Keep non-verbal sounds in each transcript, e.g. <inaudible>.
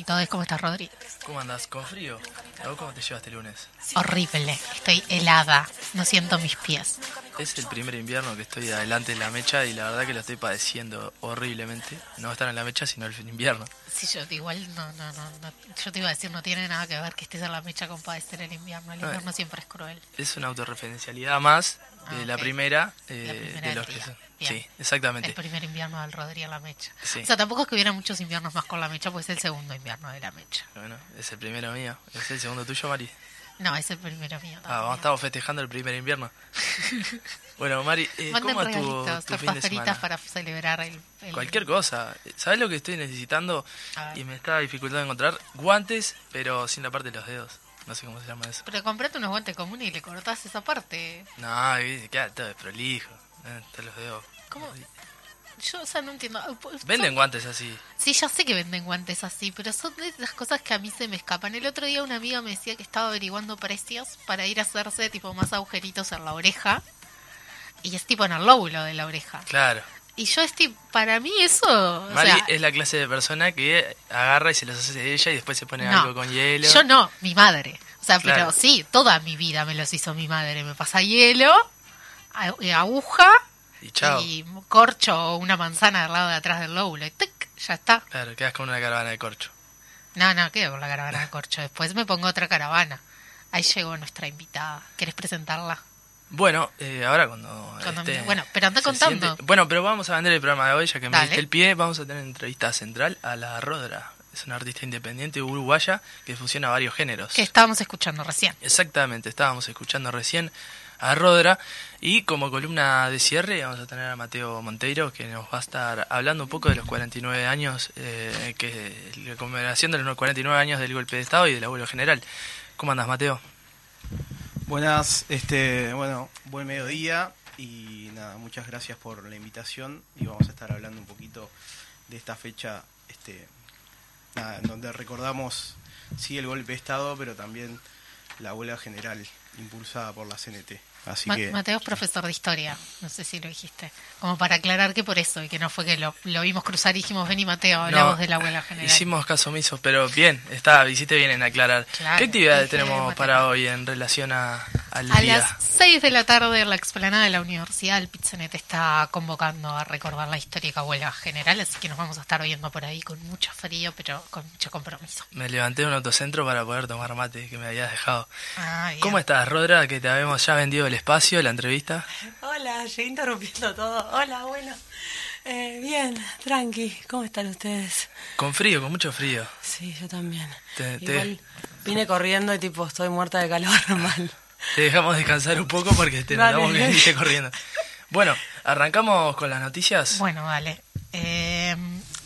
Todos. ¿Cómo estás, Rodri? ¿Cómo andas? ¿Con frío? ¿A vos cómo te llevaste el lunes? Horrible. Estoy helada. No siento mis pies. Es el primer invierno que estoy adelante en la mecha y la verdad que lo estoy padeciendo horriblemente. No estar en la mecha, sino el invierno. Sí, yo igual no, no, no, no. Yo te iba a decir, no tiene nada que ver que estés en la mecha con padecer el invierno. El No, invierno siempre es cruel. Es una autorreferencialidad más de Ah, la ok. primera, eh, La primera de los que son. Sí, exactamente. El primer invierno del Rodri en la mecha. Sí. O sea, tampoco es que hubiera muchos inviernos más con la mecha, pues es el segundo invierno de la mecha. Bueno, es el primero mío. ¿Es el segundo tuyo, Mari? No, es el primero mío. Ah, vamos, estamos festejando el primer invierno. <laughs> bueno, Mari, eh, ¿cómo estuvo regalitos, tu fin de semana? para celebrar el, el- Cualquier cosa. ¿Sabes lo que estoy necesitando? Y me está dificultando encontrar guantes, pero sin la parte de los dedos. No sé cómo se llama eso. Pero comprate unos guantes comunes y le cortás esa parte. No, queda todo desprolijo. Eh, los dedos. ¿Cómo? <laughs> Yo, o sea, no entiendo. Pues, Venden son- guantes así. Sí, ya sé que venden guantes así, pero son de las cosas que a mí se me escapan. El otro día una amiga me decía que estaba averiguando precios para ir a hacerse tipo más agujeritos en la oreja. Y es tipo en el lóbulo de la oreja. Claro. Y yo estoy, para mí eso... o Mari sea, es la clase de persona que agarra y se los hace de ella y después se pone no, algo con hielo. Yo no, mi madre. O sea, Claro. pero sí, toda mi vida me los hizo mi madre. Me pasa hielo, eh, aguja Y chao. y corcho o una manzana al lado de atrás del lóbulo. Y tic, ya está. Claro, quedas con una caravana de corcho. No, no, quedo con la caravana de corcho. Después me pongo otra caravana. Ahí llegó nuestra invitada. ¿Quieres presentarla? Bueno, eh, ahora cuando. Cuando me- bueno, pero anda contando. siente- Bueno, pero vamos a vender el programa de hoy, ya que me diste el pie. Vamos a tener entrevista central a la Rodra. Es una artista independiente uruguaya que fusiona varios géneros. Que estábamos escuchando recién. Exactamente, estábamos escuchando recién a Rodra y como columna de cierre vamos a tener a Mateo Monteiro que nos va a estar hablando un poco de los 49 años, eh, que la conmemoración de los 49 años del golpe de Estado y del abuelo general. ¿Cómo andas, Mateo? Buenas, este, bueno, buen mediodía y nada, muchas gracias por la invitación y vamos a estar hablando un poquito de esta fecha, este, en donde recordamos sí el golpe de estado, pero también la huelga general impulsada por la CNT. Así Ma- que Mateo es profesor de historia. No sé si lo dijiste. Como para aclarar que por eso y que no fue que lo, lo vimos cruzar y dijimos, vení Mateo, hablamos No, de la abuela general. Hicimos caso omiso, pero bien, está, hiciste bien en aclarar. Claro, ¿Qué actividades tenemos para hoy en relación a, al A día? las 6 de la tarde en la explanada de la Universidad, el Pizzanet está convocando a recordar la histórica huelga general, así que nos vamos a estar oyendo por ahí con mucho frío, pero con mucho compromiso. Me levanté de un autocentro para poder tomar mate que me habías dejado. Ah. ¿Cómo estás, Rodra? Que te habíamos ya vendido el espacio, la entrevista. Hola, llegué interrumpiendo todo. Hola, bueno. Eh, bien, tranqui. ¿Cómo están ustedes? Con frío, con mucho frío. Sí, yo también. Te- te- Igual vine corriendo y tipo estoy muerta de calor <laughs> mal. Te dejamos descansar un poco porque te notamos que viniste corriendo. Bueno, arrancamos con las noticias. Bueno, vale. Eh,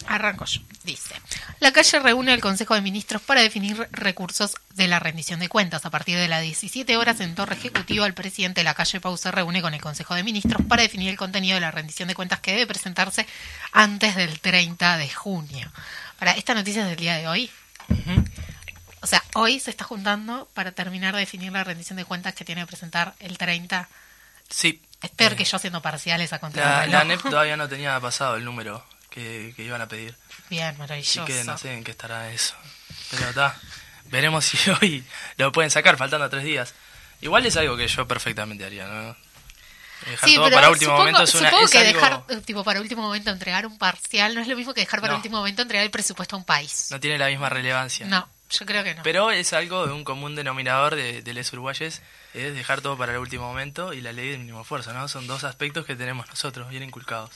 arranco yo. Dice, la calle reúne el Consejo de Ministros para definir recursos de la rendición de cuentas. A partir de las 17 horas en Torre Ejecutiva, el presidente de la calle Pau se reúne con el Consejo de Ministros para definir el contenido de la rendición de cuentas que debe presentarse antes del 30 de junio. Para esta noticia es del día de hoy. O sea, hoy se está juntando para terminar de definir la rendición de cuentas que tiene que presentar el 30. Sí. Es peor Eh, que yo haciendo parciales a La, contra la ANEP todavía no tenía pasado el número que, que iban a pedir. Bien, Así maravilloso. que no sé en qué estará eso. Pero está. Veremos si <laughs> hoy lo pueden sacar, faltando tres días. Igual es algo que yo perfectamente haría, ¿no? Dejar Sí, todo pero para último supongo, momento es una. supongo es que algo- dejar, tipo, para último momento entregar un parcial no es lo mismo que dejar para No. último momento entregar el presupuesto a un país. No tiene la misma relevancia. No, yo creo que no. Pero es algo de un común denominador de, de los uruguayes, es dejar todo para el último momento y la ley del mínimo esfuerzo, ¿no? Son dos aspectos que tenemos nosotros, bien inculcados.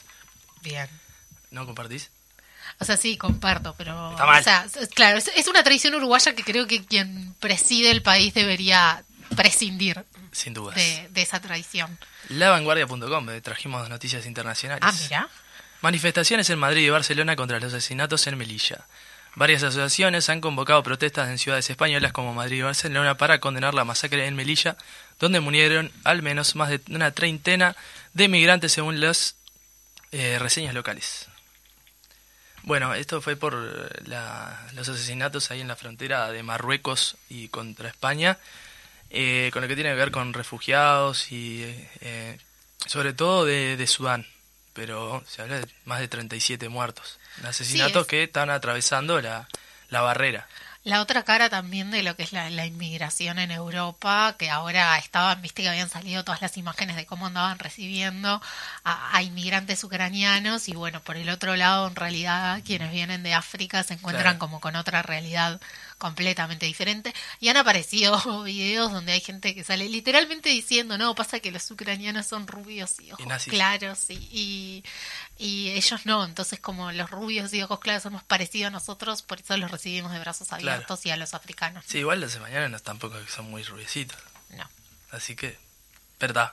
Bien. ¿No compartís? O sea, sí, comparto, pero... Está mal. O sea, claro, es, es una tradición uruguaya que creo que quien preside el país debería prescindir Sin dudas. de, de esa tradición. Lavanguardia.com, trajimos noticias internacionales. Ah, mira. Manifestaciones en Madrid y Barcelona contra los asesinatos en Melilla. Varias asociaciones han convocado protestas en ciudades españolas como Madrid y Barcelona para condenar la masacre en Melilla, donde murieron al menos más de una treintena de migrantes según las eh, reseñas locales. Bueno, esto fue por la- los asesinatos ahí en la frontera de Marruecos y contra España, eh, con lo que tiene que ver con refugiados y eh, eh, sobre todo de Sudán. Pero se habla de más de 37 muertos. Asesinatos es- que están atravesando la, la barrera. La otra cara también de lo que es la, la inmigración en Europa, que ahora estaban, viste que habían salido todas las imágenes de cómo andaban recibiendo a, a inmigrantes ucranianos y bueno, por el otro lado, en realidad, quienes vienen de África se encuentran Claro. como con otra realidad completamente diferente y han aparecido <laughs> videos donde hay gente que sale literalmente diciendo, no, pasa que los ucranianos son rubios y ojos claros y, y, y ellos no, entonces como los rubios y ojos claros somos parecidos a nosotros, por eso los recibimos de brazos abiertos y a los africanos. Sí, igual los españoles tampoco son muy rubiecitos. No. Así que, verdad.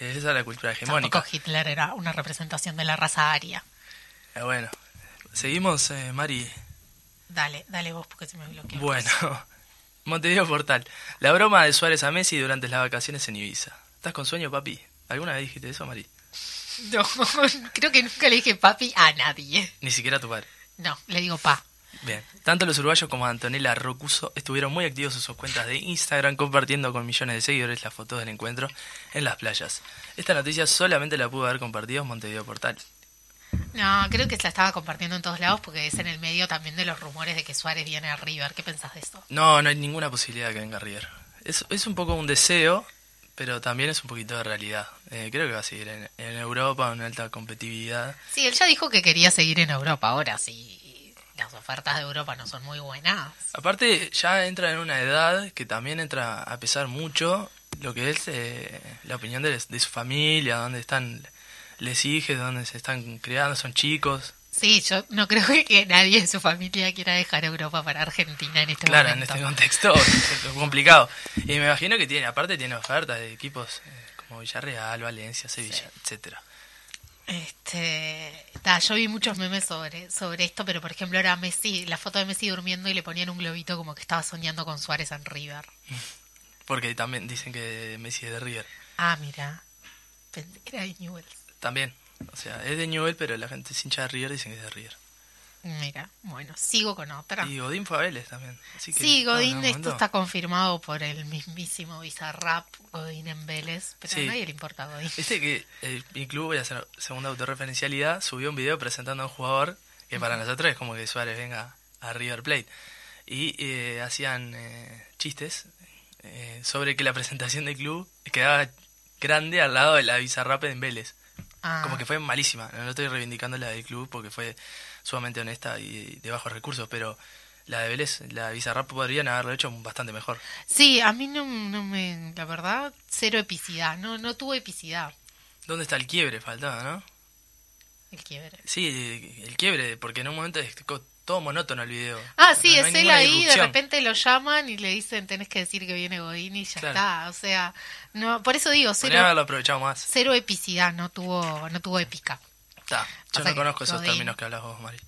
Esa es la cultura hegemónica. Tampoco Hitler era una representación de la raza aria. Eh, bueno, seguimos, eh, Mari. Dale, dale vos porque se me bloqueó. Bueno, <laughs> Montevideo Portal. La broma de Suárez a Messi durante las vacaciones en Ibiza. ¿Estás con sueño, papi? ¿Alguna vez dijiste eso, Mari? <laughs> No, <laughs> creo que nunca le dije papi a nadie. Ni siquiera a tu padre. No, le digo pa. Bien. Tanto los uruguayos como Antonella Rocuso estuvieron muy activos en sus cuentas de Instagram compartiendo con millones de seguidores las fotos del encuentro en las playas. Esta noticia solamente la pudo haber compartido Montevideo Portal. No, creo que se la estaba compartiendo en todos lados porque es en el medio también de los rumores de que Suárez viene a River. ¿Qué pensás de eso? No, no hay ninguna posibilidad de que venga River. Es, es un poco un deseo, pero también es un poquito de realidad. Eh, creo que va a seguir en, en Europa, en alta competitividad. Sí, él ya dijo que quería seguir en Europa. Ahora, si las ofertas de Europa no son muy buenas. Aparte, ya entra en una edad que también entra a pesar mucho lo que es eh, la opinión de, de su familia, dónde están les hijos, dónde se están criando, son chicos. Sí, yo no creo que nadie de su familia quiera dejar Europa para Argentina en este Claro, en momento. este contexto <laughs> es complicado. Y me imagino que tiene, aparte tiene ofertas de equipos eh, como Villarreal, Valencia, Sevilla, etcétera. Este, ta, yo vi muchos memes sobre, sobre esto, pero por ejemplo era Messi, la foto de Messi durmiendo y le ponían un globito como que estaba soñando con Suárez en River. <laughs> Porque también dicen que Messi es de River. Ah, mira, era de Newell's. También. O sea, es de Newell, pero la gente es hincha de River dicen que es de River. Mira, bueno, sigo con otra. Y Godín fue a Vélez también. Así que, Sí, Godín, no, esto está confirmado por el mismísimo Bizarrap, Godín en Vélez, pero Sí. a nadie le importa Godín. Viste que el, mi club, voy a hacer segunda autorreferencialidad, subió un video presentando a un jugador que para nosotros es como que Suárez venga a River Plate. Y eh, hacían eh, chistes eh, sobre que la presentación del club quedaba grande al lado de la Bizarrap en Vélez. Ah, Como que fue malísima. No estoy reivindicando la del club porque fue sumamente honesta y de bajos recursos, pero la de Vélez, la Bizarrap podrían haberlo hecho bastante mejor. Sí, a mí no, no me, la verdad, cero epicidad, no, no tuvo epicidad ¿Dónde está el quiebre? Faltaba, ¿no? el quiebre. Sí, el quiebre, porque en un momento todo monótono el video. Ah, sí, No- no hay es él ahí, de repente lo llaman y le dicen tenés que decir que viene Godín y ya Claro. está. O sea, no, por eso digo, cero, haberlo aprovechado más. cero epicidad, no tuvo, no tuvo épica. Está. Yo no conozco esos Godín- términos que hablas vos, Mari.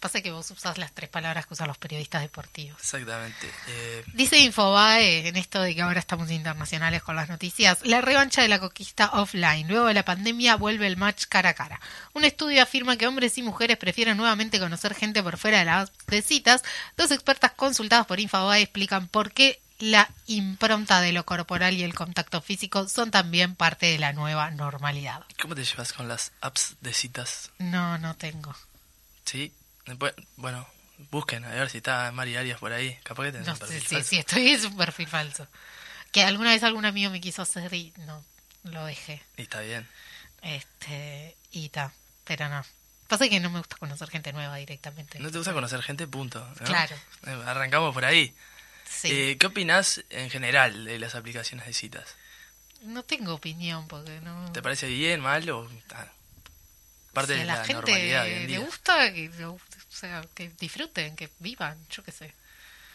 Pasa que vos usás las tres palabras que usan los periodistas deportivos. Exactamente. Eh, Dice Infobae, en esto de que ahora estamos internacionales con las noticias, la revancha de la conquista offline. Luego de la pandemia vuelve el match cara a cara. Un estudio afirma que hombres y mujeres prefieren nuevamente conocer gente por fuera de las apps de citas. Dos expertas consultadas por Infobae explican por qué la impronta de lo corporal y el contacto físico son también parte de la nueva normalidad. ¿Cómo te llevas con las apps de citas? No, no tengo. Sí. Después, bueno, busquen a ver si está Mari Arias por ahí. Capaz que tenés No un perfil sí, falso. sí, estoy en un perfil falso. Que alguna vez algún amigo me quiso hacer y no, lo dejé. Y está bien. Este, y ta, pero no. Pasa que no me gusta conocer gente nueva directamente. No te gusta conocer gente, punto. ¿no? Claro. Eh, Arrancamos por ahí. Sí. Eh, ¿Qué opinás en general de las aplicaciones de citas? no tengo opinión porque no. ¿Te parece bien, mal o ah, parte si de la, la gente normalidad le gusta, que, lo- o sea, que disfruten, que vivan, yo qué sé.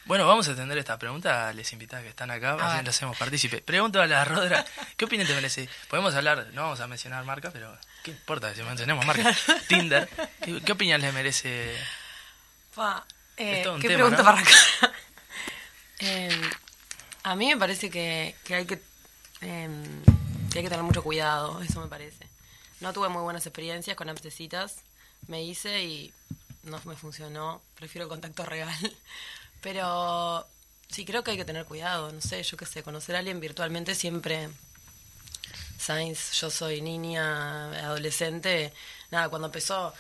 Bueno, vamos a atender esta pregunta a les invitados que están acá, así le hacemos partícipe. Pregunto a la Rodra, ¿qué opinión te merece? Podemos hablar, no vamos a mencionar marca, pero ¿qué importa si mencionamos marca? Tinder, ¿qué, qué opinión les merece? Pa, eh, Es todo un ¿Qué tema, pregunta ¿no? para acá? <laughs> Eh, a mí me parece que, que hay que eh, que hay que tener mucho cuidado, eso me parece. No tuve muy buenas experiencias con apps de citas, me hice y no me funcionó, prefiero el contacto real. <laughs> Pero sí creo que hay que tener cuidado, no sé, yo qué sé, conocer a alguien virtualmente siempre... Sainz, yo soy niña, adolescente, nada, cuando empezó,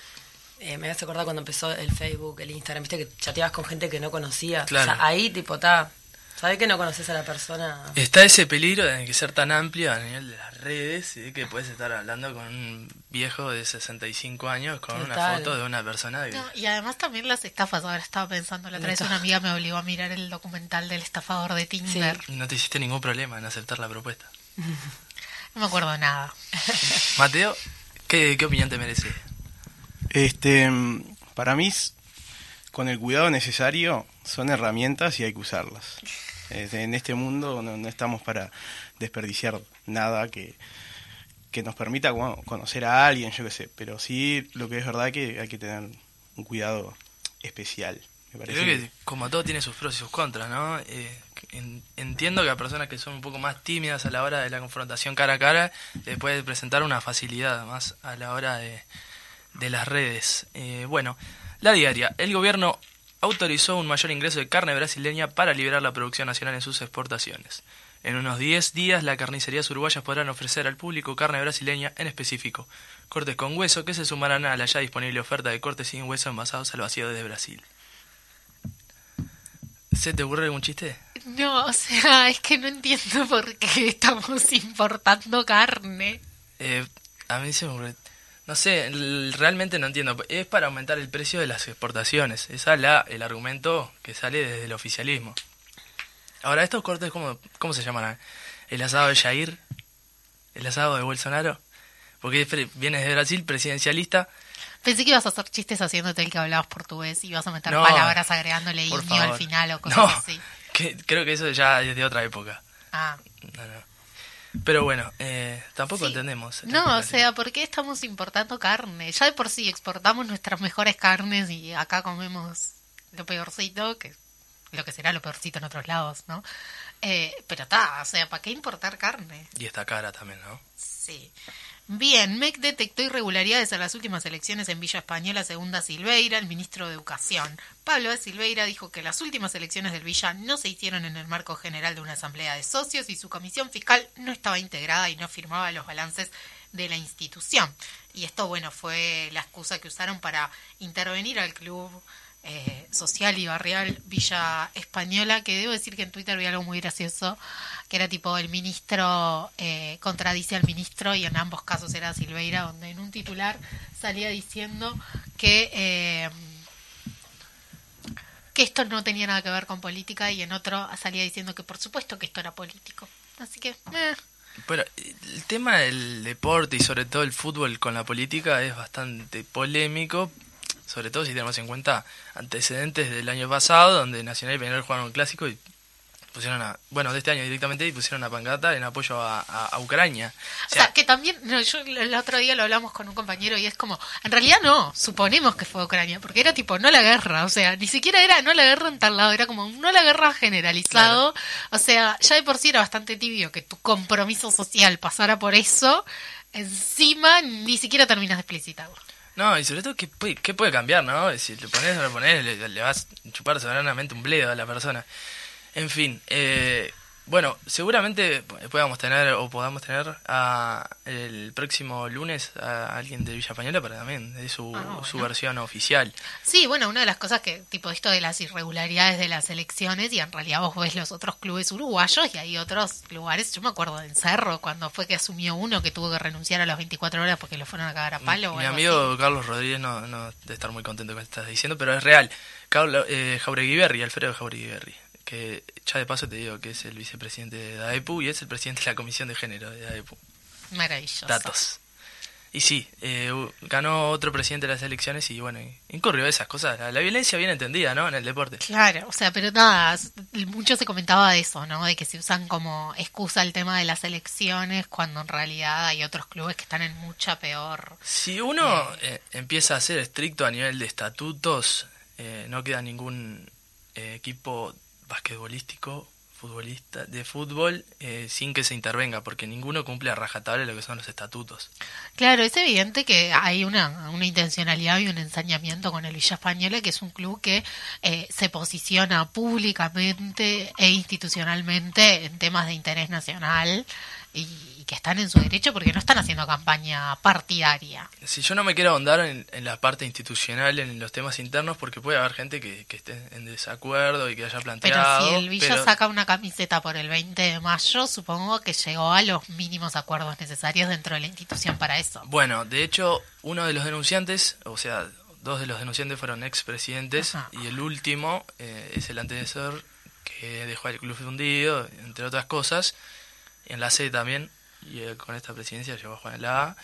eh, me hace acordar cuando empezó el Facebook, el Instagram, viste que chateabas con gente que no conocías. Claro. O sea, ahí tipo está, sabés que no conoces a la persona. Está ese peligro de que ser tan amplio a nivel de las redes y de que puedes estar hablando con un viejo de 65 años con una foto de una persona que... No, y además también las estafas. Ahora estaba pensando, la otra vez una amiga me obligó a mirar el documental del estafador de Tinder. No te hiciste ningún problema en aceptar la propuesta. <laughs> No me acuerdo de nada. Mateo, ¿qué, qué opinión te merece? Este, mm, para mí, con el cuidado necesario, son herramientas y hay que usarlas. En este mundo no, no estamos para desperdiciar nada que, que nos permita bueno, conocer a alguien, yo qué sé. Pero sí, lo que es verdad que hay que tener un cuidado especial. Me parece Creo que como todo tiene sus pros y sus contras, ¿no? Eh, en- entiendo que a personas que son un poco más tímidas a la hora de la confrontación cara a cara les puede presentar una facilidad más a la hora de, de las redes. Eh, bueno, la diaria. El gobierno autorizó un mayor ingreso de carne brasileña para liberar la producción nacional en sus exportaciones. En unos 10 días, las carnicerías uruguayas podrán ofrecer al público carne brasileña, en específico, cortes con hueso que se sumarán a la ya disponible oferta de cortes sin hueso envasados al vacío desde Brasil. ¿Se te ocurre algún chiste? No, o sea, es que no entiendo por qué estamos importando carne. Eh, a mí se me ocurre... No sé, realmente no entiendo. Es para aumentar el precio de las exportaciones. Esa es la, el argumento que sale desde el oficialismo. Ahora, ¿estos cortes cómo, cómo se llaman? ¿El asado de Jair? ¿El asado de Bolsonaro? Porque vienes de Brasil, presidencialista. Pensé que ibas a hacer chistes haciéndote el que hablabas portugués y ibas a meter No, palabras agregándole iño al final o cosas No, así. que, creo que eso ya es de otra época. Ah, No, no. Pero bueno, eh, tampoco Sí. entendemos. No, o sea, ¿por qué estamos importando carne? Ya de por sí exportamos nuestras mejores carnes y acá comemos lo peorcito, que lo que será lo peorcito en otros lados, ¿no? Eh, pero está, o sea, ¿para qué importar carne? Y está cara también, ¿no? Sí. Bien, MEC detectó irregularidades en las últimas elecciones en Villa Española, segunda Silveira, el ministro de Educación. Pablo de Silveira dijo que las últimas elecciones del Villa no se hicieron en el marco general de una asamblea de socios y su comisión fiscal no estaba integrada y no firmaba los balances de la institución. Y esto, bueno, fue la excusa que usaron para intervenir al club eh, social y barrial Villa Española, que debo decir que en Twitter vi algo muy gracioso, que era tipo el ministro eh, contradice al ministro y en ambos casos era Silveira, donde en un titular salía diciendo que... eh, que esto no tenía nada que ver con política y en otro salía diciendo que por supuesto que esto era político. Así que, eh, Bueno, el tema del deporte y sobre todo el fútbol con la política es bastante polémico, sobre todo si tenemos en cuenta antecedentes del año pasado, donde Nacional y Peñarol jugaron un clásico y pusieron a, bueno, de este año directamente, y pusieron una pancata en apoyo a, a- a Ucrania. O sea, que también, no, yo el el otro día lo hablamos con un compañero y es como, en realidad no, suponemos que fue Ucrania, porque era tipo, no la guerra, o sea, ni siquiera era no la guerra en tal lado, era como, no la guerra generalizado, o sea, ya de por sí era bastante tibio que tu compromiso social pasara por eso, encima ni siquiera terminas de explicitarlo. No, y sobre todo, ¿qué puede, qué puede cambiar, no? Si le pones o no le pones, le, le vas a chupar soberanamente un bledo a la persona. En fin, eh, bueno, seguramente podamos tener, o podamos tener a, el próximo lunes a alguien de Villa Española para también de su, Ah, su versión oficial. Sí, bueno, una de las cosas que, tipo esto de las irregularidades de las elecciones, y en realidad vos ves los otros clubes uruguayos y hay otros lugares, yo me acuerdo de Cerro, cuando fue que asumió uno que tuvo que renunciar a las 24 horas porque lo fueron a cagar a palo. Mi amigo así. Carlos Rodríguez no, no debe estar muy contento con lo que estás diciendo, pero es real. Carlos, eh, Jauregui Alfredo Jauregui que ya de paso te digo que es el vicepresidente de DAEPU y es el presidente de la Comisión de Género de DAEPU. Maravilloso. Datos. Y sí, eh, ganó otro presidente de las elecciones y bueno, incurrió esas cosas. La, la violencia bien entendida, ¿no? En el deporte. Claro, o sea, pero nada, mucho se comentaba de eso, ¿no? De que se usan como excusa el tema de las elecciones cuando en realidad hay otros clubes que están en mucha peor. Si uno eh, empieza a ser estricto a nivel de estatutos, eh, no queda ningún eh, equipo basquetbolístico, futbolista, de fútbol, eh, sin que se intervenga, porque ninguno cumple a rajatabla lo que son los estatutos. Claro, es evidente que hay una, una intencionalidad y un ensañamiento con el Villa Española, que es un club que eh, se posiciona públicamente e institucionalmente en temas de interés nacional y, y que están en su derecho porque no están haciendo campaña partidaria. Si yo no me quiero ahondar en, en la parte institucional, en los temas internos, porque puede haber gente que, que esté en desacuerdo y que haya Pero planteado. si el Villa pero- saca una camiseta por el 20 de mayo, supongo que llegó a los mínimos acuerdos necesarios dentro de la institución para eso. Bueno, de hecho, uno de los denunciantes, o sea, dos de los denunciantes fueron expresidentes y el último eh, es el antecesor que dejó al club fundido, entre otras cosas, en la C también, y eh, con esta presidencia llegó a Juan en la A.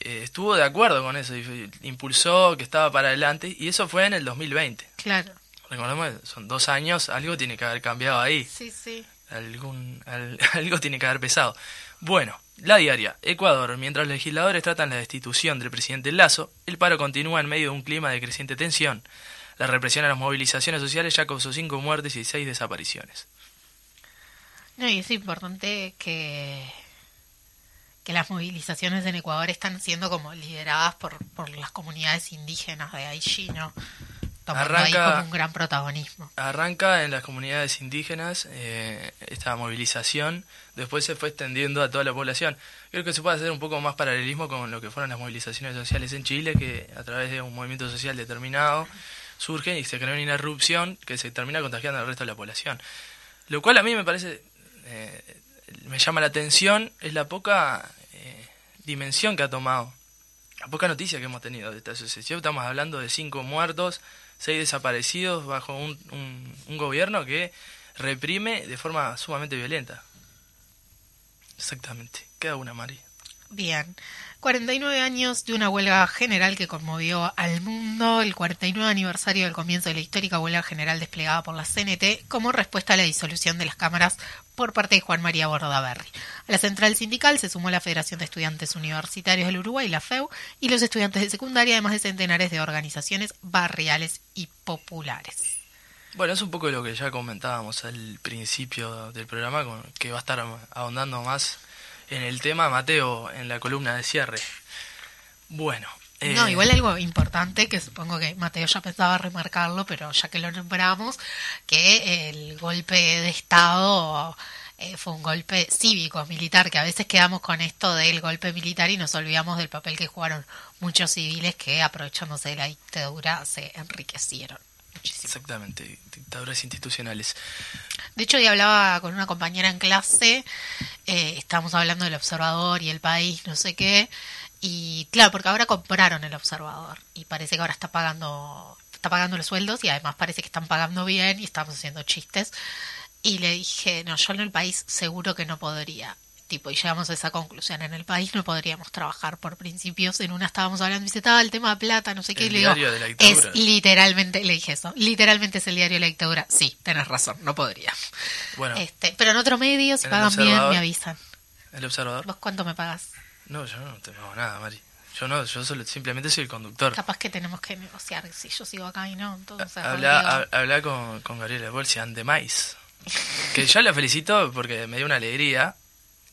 Eh, estuvo de acuerdo con eso, y impulsó que estaba para adelante, y eso fue en el 2020. Claro. Recordemos, son dos años, algo tiene que haber cambiado ahí Sí, sí. algún al- <laughs> algo tiene que haber pesado. Bueno, la diaria. Ecuador. Mientras los legisladores tratan la destitución del presidente Lazo, el paro continúa en medio de un clima de creciente tensión. La represión a las movilizaciones sociales ya causó cinco muertes y seis desapariciones. No, y es importante que, que las movilizaciones en Ecuador están siendo como lideradas por, por las comunidades indígenas de Aichi, ¿no? Tomando ahí Arranca- como un gran protagonismo. Arranca en las comunidades indígenas eh, esta movilización, después se fue extendiendo a toda la población. Creo que se puede hacer un poco más paralelismo con lo que fueron las movilizaciones sociales en Chile, que a través de un movimiento social determinado surgen y se crea una irrupción que se termina contagiando al resto de la población. Lo cual a mí me parece, eh, me llama la atención, es la poca eh, dimensión que ha tomado, la poca noticia que hemos tenido de esta sucesión. Estamos hablando de cinco muertos, seis desaparecidos bajo un, un, un gobierno que reprime de forma sumamente violenta. Exactamente. Queda una, Mari. Bien. 49 años de una huelga general que conmovió al mundo, el 49 aniversario del comienzo de la histórica huelga general desplegada por la CNT como respuesta a la disolución de las cámaras por parte de Juan María Bordaberry. A la central sindical se sumó la Federación de Estudiantes Universitarios del Uruguay, la FEU, y los estudiantes de secundaria, además de centenares de organizaciones barriales y populares. Bueno, es un poco lo que ya comentábamos al principio del programa, que va a estar ahondando más en el tema Mateo en la columna de cierre. Bueno. No, eh, igual algo importante que supongo que Mateo ya pensaba remarcarlo, pero ya que lo nombramos, que el golpe de Estado eh, fue un golpe cívico, militar, que a veces quedamos con esto del golpe militar y nos olvidamos del papel que jugaron muchos civiles que aprovechándose de la dictadura se enriquecieron. Muchísimo. Exactamente, dictaduras institucionales. De hecho, hoy hablaba con una compañera en clase, eh, estábamos hablando del observador y el país, no sé qué, y claro, porque ahora compraron el observador y parece que ahora está pagando, está pagando los sueldos y además parece que están pagando bien y estamos haciendo chistes. Y le dije, no, yo en el país seguro que no podría. Tipo, y llegamos a esa conclusión. En el país no podríamos trabajar por principios. En una estábamos hablando, y dice, estaba el tema de plata, no sé qué. El y le digo, diario de la es literalmente, le dije eso, literalmente es el diario de la dictadura. Sí, tenés razón, no podría. Bueno, Este, pero en otro medio, si pagan bien, me avisan. el observador. ¿Vos cuánto me pagas? No, yo no te pago nada, Mari. Yo no, yo solo, simplemente soy el conductor. Capaz que tenemos que negociar si yo sigo acá y no. Entonces, Habla, habla con, con Gabriela Bolsian de Mais. Que yo la felicito porque me dio una alegría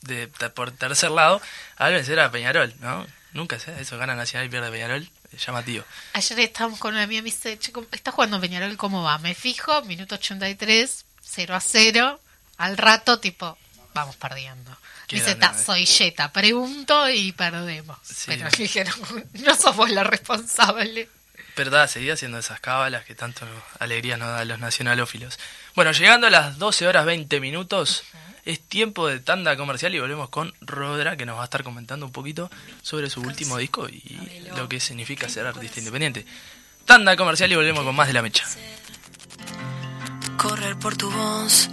de ta- por tercer lado al vencer a Peñarol, ¿no? Nunca sé, eso gana Nacional y pierde Peñarol, es llamativo. Ayer estábamos con una amiga y me dice, che, ¿cómo- está jugando Peñarol, ¿cómo va? Me fijo, minuto 83, 0 a 0. Al rato, tipo, vamos perdiendo. Dice, grande, "Ta, eh. soy Jetta, pregunto y perdemos. Sí. Pero me dijeron, no sos vos la responsable. Pero da, seguía haciendo esas cábalas que tanto alegría nos da a los nacionalófilos. Bueno, llegando a las 12 horas 20 minutos, es tiempo de tanda comercial y volvemos con Rodra, que nos va a estar comentando un poquito sobre su último disco y lo que significa ser artista independiente. Tanda comercial y volvemos con más de la mecha. correr por tu voz.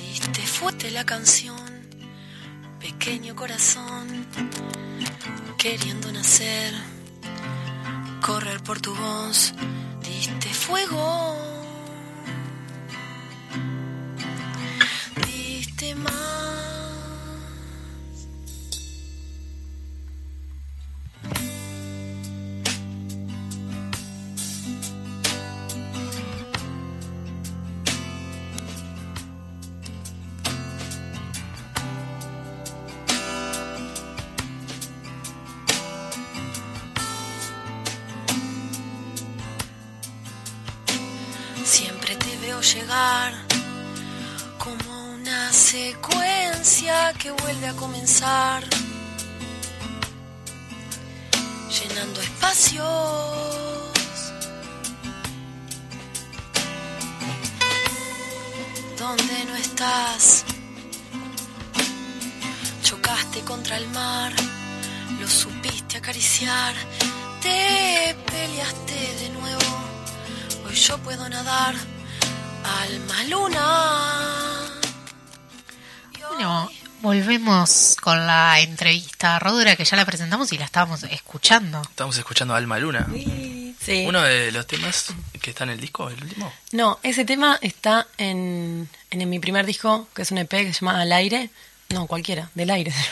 Diste fuerte la canción, pequeño corazón, queriendo nacer. Correr por tu voz, diste fuego. Diste más. Secuencia que vuelve a comenzar, llenando espacios. Donde no estás, chocaste contra el mar, lo supiste acariciar, te peleaste de nuevo. Hoy yo puedo nadar, alma luna. Bueno, volvemos con la entrevista a Rodra, que ya la presentamos y la estábamos escuchando. Estamos escuchando Alma Luna. Sí. Uno de los temas que está en el disco, el último. No, ese tema está en, en mi primer disco, que es un EP que se llama Al aire. No, cualquiera, del aire. <laughs>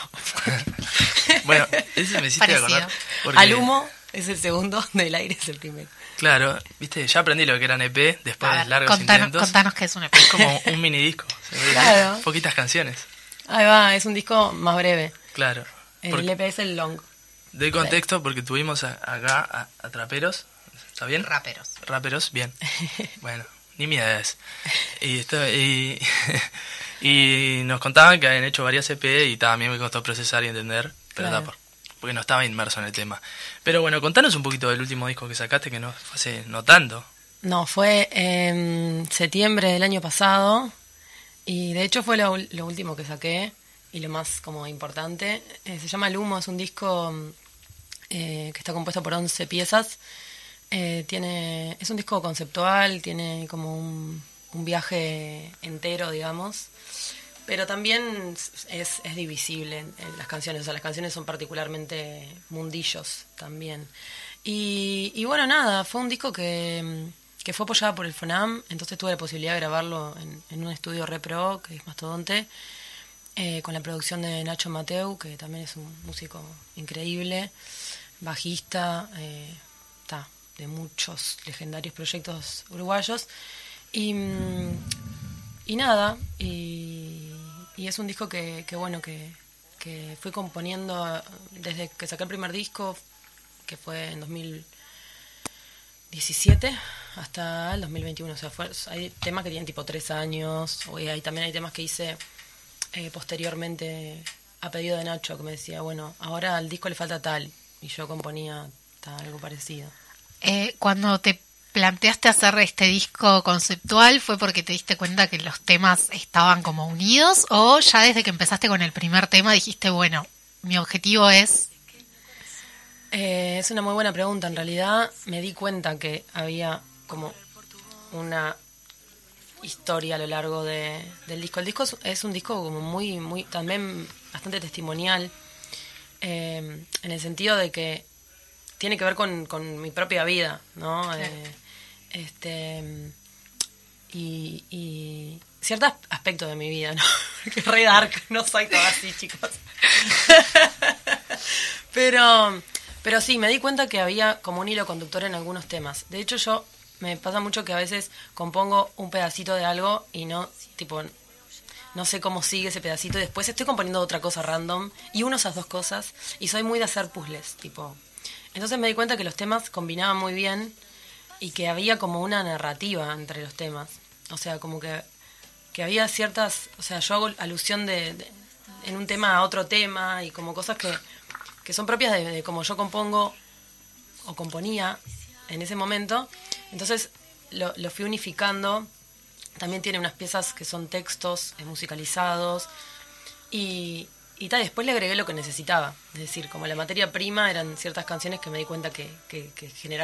<laughs> Bueno, ese me hiciste Parecido. acordar. porque- Al humo es el segundo, <laughs> del aire es el primero. Claro, viste, ya aprendí lo que eran EP después de largos contanos, intentos. contanos qué es un EP. Es como un mini disco. se ve, Claro. Poquitas canciones. Ahí va, es un disco más breve. Claro. El Porque- EP es el long. de contexto, porque tuvimos a- acá a, a traperos. ¿Está bien? Raperos. Raperos, bien. <laughs> Bueno, ni miedes. Y, esto- y, <laughs> y nos contaban que habían hecho varias EP y también me costó procesar y entender, pero Claro. da por- porque no estaba inmerso en el tema. Pero bueno, contanos un poquito del último disco que sacaste, que no fue hace no tanto. No, fue en septiembre del año pasado y de hecho fue lo, lo último que saqué y lo más como importante. Eh, se llama El Humo, es un disco mm, eh, que está compuesto por 11 piezas. Eh, tiene, es un disco conceptual, tiene como un, viaje entero, digamos. Pero también es, es divisible en, en las canciones, o sea, las canciones son particularmente mundillos también. Y, y bueno, nada, fue un disco que, mm, que fue apoyado por el FONAM, entonces tuve la posibilidad de grabarlo en, un estudio Repro, que es Mastodonte, eh, con la producción de Nacho Mateu, que también es un músico increíble, bajista, eh, de muchos legendarios proyectos uruguayos. Y, mm, y nada, y, es un disco que, que bueno, que, que fui componiendo eh, desde que saqué el primer disco, que fue en 2017, hasta el 2021. O sea, fue, hay temas que tienen tipo tres años, o hay, también hay temas que hice eh, posteriormente a pedido de Nacho, que me decía, bueno, ahora al disco le falta tal, y yo componía tal, algo parecido. Eh, cuando te planteaste hacer este disco conceptual, ¿fue porque te diste cuenta que los temas estaban como unidos? ¿O ya desde que empezaste con el primer tema dijiste, bueno, mi objetivo es... Eh, es una muy buena pregunta. En realidad me di cuenta que había como una historia a lo largo de- del disco. El disco es, es un disco como muy, muy, también bastante testimonial, eh, en el sentido de que tiene que ver con, con mi propia vida, ¿no? Eh, este y, y ciertos aspectos de mi vida, ¿no? <laughs> Que es re dark, no soy toda así, chicos. <laughs> pero, pero sí, me di cuenta que había como un hilo conductor en algunos temas. De hecho, yo me pasa mucho que a veces compongo un pedacito de algo y no, tipo, no sé cómo sigue ese pedacito. Y después estoy componiendo otra cosa random y uno esas dos cosas. Y soy muy de hacer puzzles, tipo. Entonces me di cuenta que los temas combinaban muy bien y que había como una narrativa entre los temas. O sea, como que, que había ciertas. O sea, yo hago alusión de, en un tema a otro tema y como cosas que, que son propias de, de cómo yo compongo o componía en ese momento. Entonces lo, lo fui unificando. También tiene unas piezas que son textos eh, musicalizados. Y, y tal, después le agregué lo que necesitaba. Es decir, como la materia prima eran ciertas canciones que me di cuenta que, que,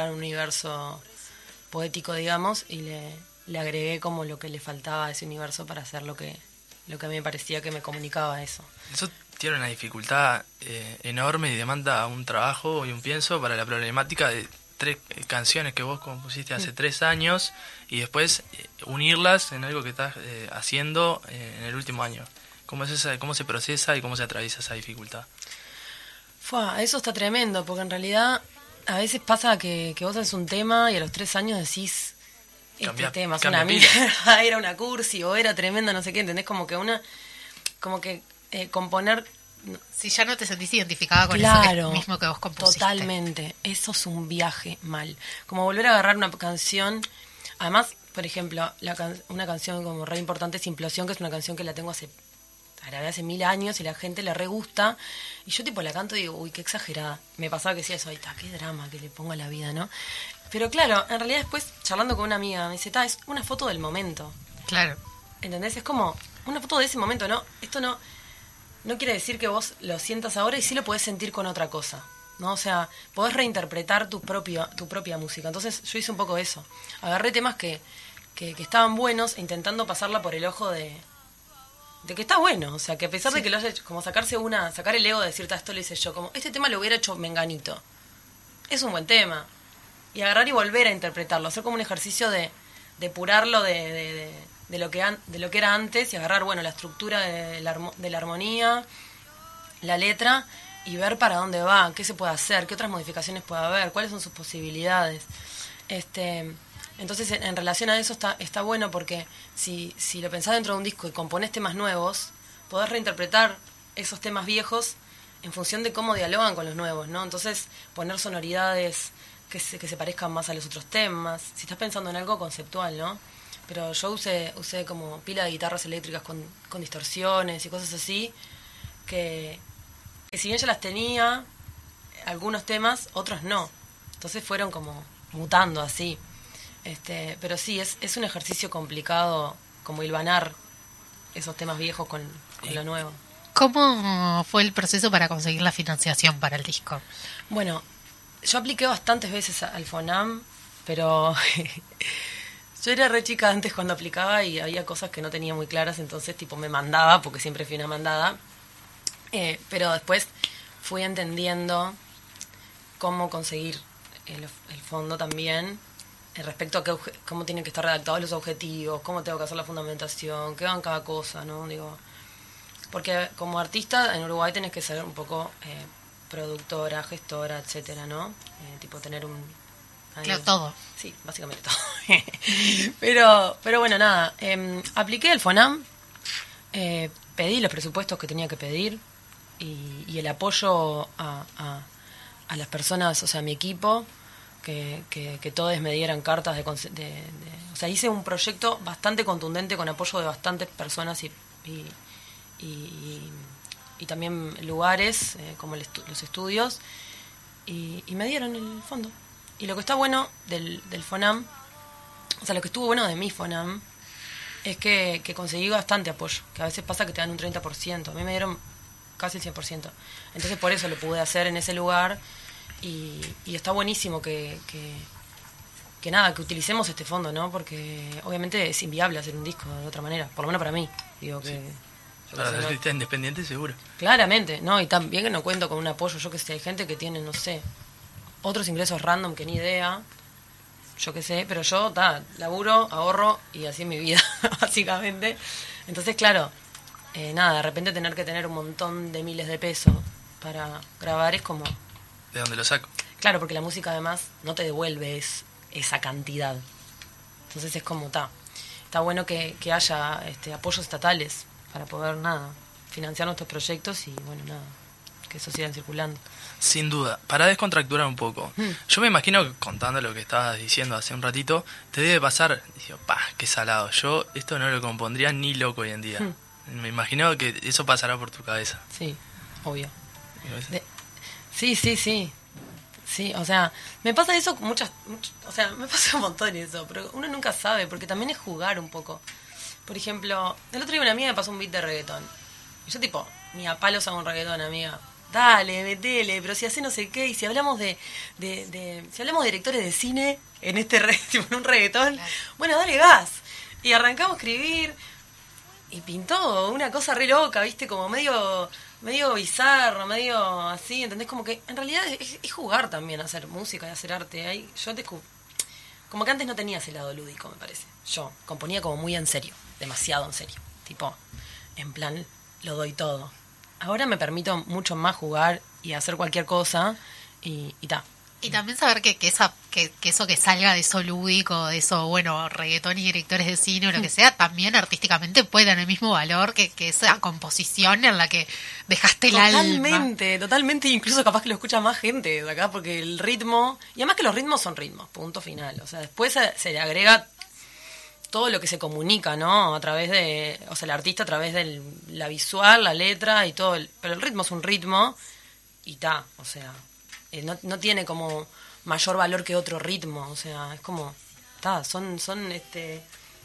un universo poético, digamos, y le, le agregué como lo que le faltaba a ese universo para hacer lo que, lo que a mí me parecía que me comunicaba eso. Eso tiene una dificultad eh, enorme y demanda un trabajo y un pienso para la problemática de tres eh, canciones que vos compusiste hace tres años y después eh, unirlas en algo que estás eh, haciendo eh, en el último año. ¿Cómo, es esa, ¿Cómo se procesa y cómo se atraviesa esa dificultad? Fua, eso está tremendo, porque en realidad a veces pasa que, que vos haces un tema y a los tres años decís, este Cambia- tema es una mierda, <laughs> era una cursi o era tremenda, no sé qué, ¿entendés? Como que una, como que eh, componer, Si ya no te sentís identificada con claro, eso que- mismo que vos compusiste. totalmente, eso es un viaje mal. Como volver a agarrar una canción, además, por ejemplo, la can- una canción como re importante es Implosión, que es una canción que la tengo hace la grabé hace mil años y la gente le re gusta. Y yo tipo la canto y digo, uy, qué exagerada. Me pasaba que decía eso, ay, ta, qué drama que le pongo a la vida, ¿no? Pero claro, en realidad después, charlando con una amiga, me dice, ta, es una foto del momento. Claro. ¿Entendés? Es como una foto de ese momento, ¿no? Esto no, no quiere decir que vos lo sientas ahora y sí lo podés sentir con otra cosa. ¿no? O sea, podés reinterpretar tu, propio, tu propia música. Entonces yo hice un poco eso. Agarré temas que, que, que estaban buenos intentando pasarla por el ojo de, de que está bueno. O sea, que a pesar de que lo haya hecho, como sacarse una, sacar el ego de decir, "Ta, esto lo hice yo, como este tema lo hubiera hecho Menganito. Es un buen tema. Y agarrar y volver a interpretarlo, hacer como un ejercicio de depurarlo de, de, de- de lo que an- de lo que era antes y agarrar, bueno, la estructura de la, de la armonía, la letra y ver para dónde va, qué se puede hacer, qué otras modificaciones puede haber, cuáles son sus posibilidades. Este, entonces, en, en relación a eso está, está bueno porque si, si lo pensás dentro de un disco y componés temas nuevos, podés reinterpretar esos temas viejos en función de cómo dialogan con los nuevos, ¿no? Entonces, poner sonoridades que se, que se parezcan más a los otros temas. Si estás pensando en algo conceptual, ¿no? Pero yo usé, usé como pila de guitarras eléctricas con, con distorsiones y cosas así, que, que si bien ya las tenía, algunos temas, otros no. Entonces fueron como mutando así. Este, pero sí, es, es un ejercicio complicado como hilvanar esos temas viejos con, con lo nuevo. ¿Cómo fue el proceso para conseguir la financiación para el disco? Bueno, yo apliqué bastantes veces al FONAM, pero <laughs> yo era re chica antes cuando aplicaba y había cosas que no tenía muy claras, entonces tipo me mandaba, porque siempre fui una mandada. Eh, pero después fui entendiendo cómo conseguir el, el fondo también, eh, respecto a qué cómo tienen que estar redactados los objetivos, cómo tengo que hacer la fundamentación, qué van cada cosa, ¿no? Digo, porque como artista en Uruguay tenés que ser un poco eh, productora, gestora, etcétera, ¿no? Eh, tipo tener un... ahí- Claro, todo. Sí, básicamente todo. <laughs> pero, pero bueno, nada. eh, apliqué el FONAM, eh, pedí los presupuestos que tenía que pedir y, y el apoyo a, a- a las personas, o sea, a mi equipo, que, que, que todos me dieran cartas de, de- de- O sea, hice un proyecto bastante contundente con apoyo de bastantes personas y, y, y- y- y también lugares, eh, como el estu- los estudios, y, y me dieron el fondo. Y lo que está bueno del, del FONAM, o sea, lo que estuvo bueno de mi FONAM, es que, que conseguí bastante apoyo, que a veces pasa que te dan un 30%, a mí me dieron casi el 100%. Entonces por eso lo pude hacer en ese lugar y, y está buenísimo que, que, que nada, que utilicemos este fondo, ¿no? Porque obviamente es inviable hacer un disco de otra manera, por lo menos para mí. Digo que qué Para sé, los no- artistas independientes, seguro. Claramente, ¿no? Y también que no cuento con un apoyo, yo que sé, hay gente que tiene, no sé, otros ingresos random que ni idea, yo que sé, pero yo, ta, laburo, ahorro y así es mi vida, <laughs> básicamente. Entonces, claro, eh, nada, de repente tener que tener un montón de miles de pesos para grabar es como, ¿De dónde lo saco? claro, porque la música además no te devuelve es, esa cantidad. Entonces es como, ta, está bueno que, que haya este, apoyos estatales para poder, nada, financiar nuestros proyectos y, bueno, nada, que eso sigan circulando. Sin duda, para descontracturar un poco. Hmm. Yo me imagino que contando lo que estabas diciendo hace un ratito, te debe pasar, digo, pa, qué salado. Yo esto no lo compondría ni loco hoy en día. Hmm. Me imagino que eso pasará por tu cabeza. Sí, obvio. De- sí, sí, sí. Sí, o sea, me pasa eso muchas, much- o sea, me <laughs> pasa un montón eso, pero uno nunca sabe, porque también es jugar un poco. Por ejemplo, el otro día una amiga me pasó un beat de reggaetón. Y yo tipo, ni a palos hago un reggaetón, amiga. Dale, metele, pero si hace no sé qué, y si hablamos de, de, de- si hablamos de directores de cine en este re- <laughs> en un reggaetón, bueno, dale gas. Y arrancamos a escribir, y pintó una cosa re loca, viste, como medio medio bizarro, medio así, ¿entendés? Como que en realidad es, es jugar también hacer música y hacer arte. Ahí, yo descub- como que antes no tenía ese lado lúdico, me parece. Yo componía como muy en serio, demasiado en serio. Tipo, en plan, lo doy todo. Ahora me permito mucho más jugar y hacer cualquier cosa y, y ta. Y también saber que, que, esa, que, que eso que salga de eso lúdico, de eso, bueno, reggaetón y directores de cine o lo que <laughs> sea, también artísticamente puede tener el mismo valor que, que esa composición en la que dejaste el alma. Totalmente, totalmente, incluso capaz que lo escucha más gente de acá, porque el ritmo, y además que los ritmos son ritmos, punto final. O sea, después se, se le agrega todo lo que se comunica, ¿no? A través de, o sea, el artista a través de la visual, la letra y todo, el- pero el ritmo es un ritmo y ta, o sea, eh, no, no tiene como mayor valor que otro ritmo, o sea, es como, ta, son, son este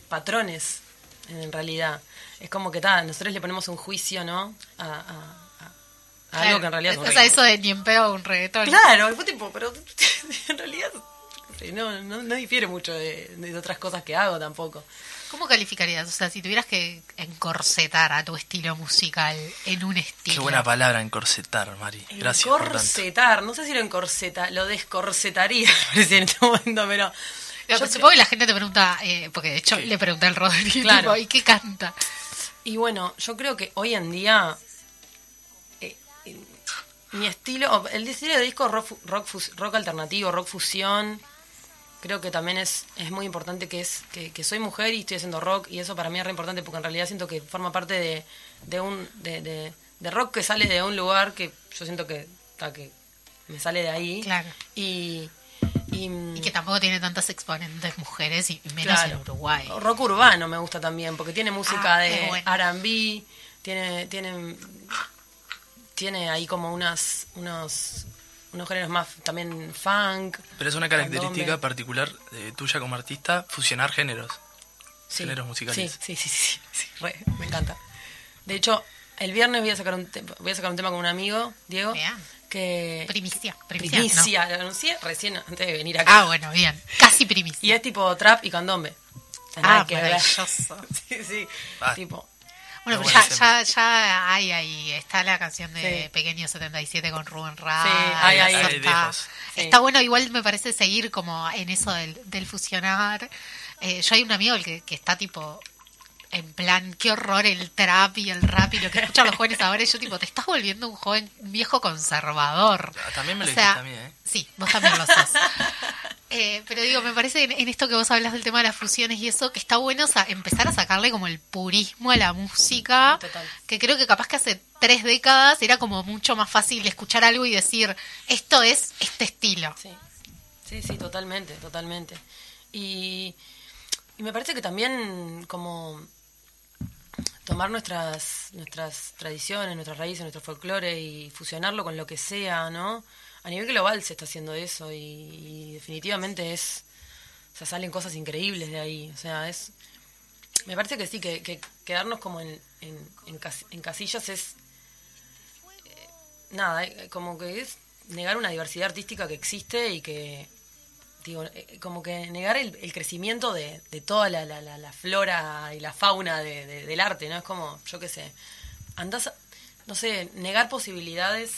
patrones en realidad. Es como que ta, nosotros le ponemos un juicio, ¿no? A, a- a- a algo que en realidad es un O sea, eso de ni en pedo un reggaetón. Claro, fue tipo, pero <laughs> en realidad no, no, no difiere mucho de, de otras cosas que hago tampoco. ¿Cómo calificarías? O sea, si tuvieras que encorsetar a tu estilo musical en un estilo. Qué buena palabra, encorsetar, Mari. Gracias. Encorsetar, no sé si lo encorseta, lo descorsetaría, <laughs> en este momento, pero... Yo supongo que la gente te pregunta, eh, porque de hecho le pregunté al Rodrigo, <laughs> Claro. tipo, ¿y qué canta? Y bueno, yo creo que hoy en día eh, eh, mi estilo, el estilo de disco rock, rock, rock alternativo, rock fusión, creo que también es, es muy importante que es que, que soy mujer y estoy haciendo rock y eso para mí es re importante porque en realidad siento que forma parte de, de un de, de- de rock que sale de un lugar que yo siento que, que me sale de ahí Claro. y, y, Y que tampoco tiene tantas exponentes mujeres y menos Claro. en Uruguay. Rock urbano me gusta también, porque tiene música Ah, de es bueno. R&B, tiene, tiene, tiene ahí como unas, unos, unos géneros más también funk. Pero es una característica candombe. particular de tuya como artista, fusionar géneros. Sí. géneros musicales. Sí, sí, sí, sí, <laughs> sí, re, me encanta. De hecho, el viernes voy a sacar un, te- voy a sacar un tema con un amigo, Diego, Bien. que... Primicia, primicia. Primicia, lo anuncié recién antes de venir acá. Ah, bueno, bien. Casi primicia. Y es tipo trap y candombe. Ah, Nada que ver. maravilloso. <laughs> sí, sí. Ah. Tipo, Bueno, pero ya, ya, ya hay ahí, está la canción de Sí. Pequeño 77 con Rubén Rada. Sí, hay, hay, eso hay está, viejos. Sí. está bueno, igual me parece seguir como en eso del, del fusionar. Eh, yo hay un amigo que, que está tipo en plan, qué horror el trap y el rap y lo que escuchan los jóvenes ahora. Y yo tipo, te estás volviendo un joven, un viejo conservador. Ah, También me lo O sea, dijiste a mí, ¿eh? Sí, vos también lo sos. <laughs> Eh, pero digo, me parece en, en esto que vos hablas del tema de las fusiones y eso, que está bueno empezar a sacarle como el purismo a la música, Total. que creo que capaz que hace tres décadas era como mucho más fácil escuchar algo y decir, esto es este estilo. Sí, sí, sí, totalmente, totalmente. Y, y me parece que también como tomar nuestras nuestras tradiciones, nuestras raíces, nuestro folclore y fusionarlo con lo que sea, ¿no? A nivel global se está haciendo eso y, definitivamente es, o sea, salen cosas increíbles de ahí, o sea, es, me parece que sí, que, que quedarnos como en, en casillas es eh, nada, eh, como que es negar una diversidad artística que existe y que, eh, como que negar el, crecimiento de, de toda la, la, la, flora y la fauna de- de- del arte, ¿no? Es como, yo qué sé, andás, no sé, negar posibilidades.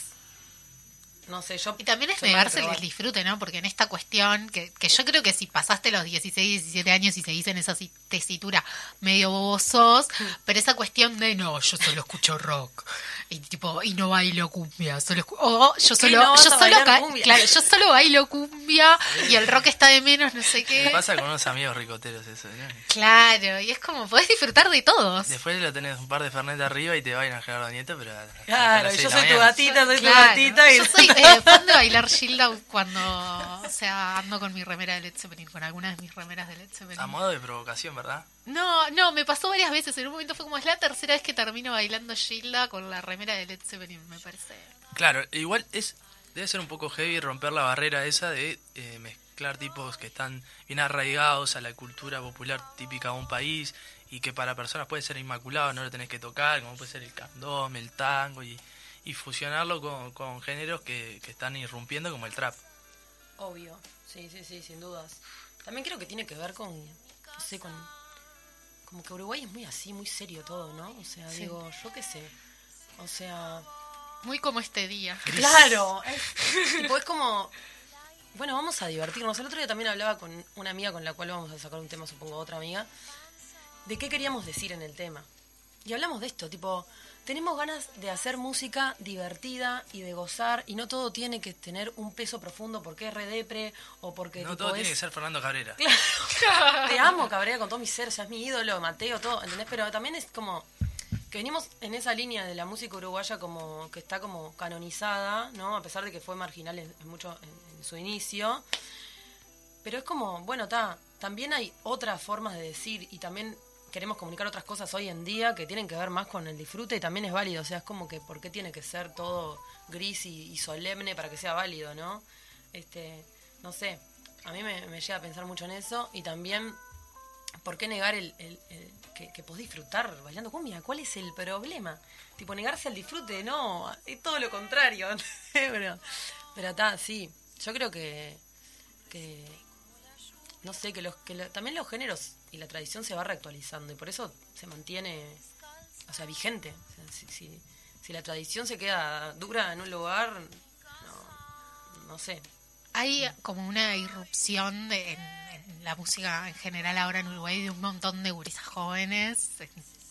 No sé, yo. Y también es negarse el disfrute, ¿no? Porque en esta cuestión, que, que yo creo que si pasaste los 16, 17 años y seguís en esa si- tesitura, medio bobosos, pero esa cuestión de no, yo solo escucho rock, y tipo, y no bailo cumbia, solo escu- o yo solo, no yo solo, ca- claro, yo solo bailo cumbia y el rock está de menos, no sé Me qué. pasa con unos amigos ricoteros eso, ¿no? Claro, y es como, podés disfrutar de todos. Después lo tenés un par de Fernet arriba y te bailan a Gerardo Nieto, pero... Claro, yo soy tu gatita, soy tu gatita. Y... Yo soy <laughs> eh, fan de bailar Shield cuando, o sea, ando con mi remera de Led Zeppelin, con algunas de mis remeras de Led Zeppelin. A modo de provocación, ¿verdad? No, no, me pasó varias veces. En un momento fue como es la tercera vez que termino bailando Gilda con la remera de Led Zeppelin, me parece. Claro, igual es debe ser un poco heavy romper la barrera esa de eh, mezclar tipos que están bien arraigados a la cultura popular típica de un país y que para personas puede ser inmaculado, no lo tenés que tocar, como puede ser el candombe, el tango y, y fusionarlo con, con géneros que, que están irrumpiendo como el trap. Obvio, sí, sí, sí, sin dudas. También creo que tiene que ver con, no sé, con... Como que Uruguay es muy así, muy serio todo, ¿no? O sea, Sí. digo, yo qué sé. O sea, Muy como este día. <laughs> claro, es, tipo, es como... Bueno, vamos a divertirnos. El otro día también hablaba con una amiga con la cual vamos a sacar un tema, supongo, otra amiga, de qué queríamos decir en el tema. Y hablamos de esto, tipo, tenemos ganas de hacer música divertida y de gozar, y no todo tiene que tener un peso profundo porque es redepre o porque No tipo, todo es... tiene que ser Fernando Cabrera. <laughs> Te amo, Cabrera, con todo mi ser, o sea, es mi ídolo, Mateo, todo, ¿entendés? Pero también es como que venimos en esa línea de la música uruguaya como que está como canonizada, ¿no? A pesar de que fue marginal en, en mucho en, en su inicio. Pero es como, bueno, está, también hay otras formas de decir y también queremos comunicar otras cosas hoy en día que tienen que ver más con el disfrute y también es válido, o sea, es como que por qué tiene que ser todo gris y, solemne para que sea válido, ¿no? Este, no sé, a mí me, me llega a pensar mucho en eso y también ¿por qué negar el, que, que disfrutar bailando cumbia? ¿Cuál es el problema? Tipo, negarse al disfrute, no, es todo lo contrario. <laughs> pero, pero sí, yo creo que, que no sé, que, los, que lo- también los géneros y la tradición se va reactualizando y por eso se mantiene, o sea, vigente. Si, si la tradición se queda dura en un lugar, no, no sé. Hay como una irrupción de- en, en la música en general ahora en Uruguay de un montón de gurisas jóvenes,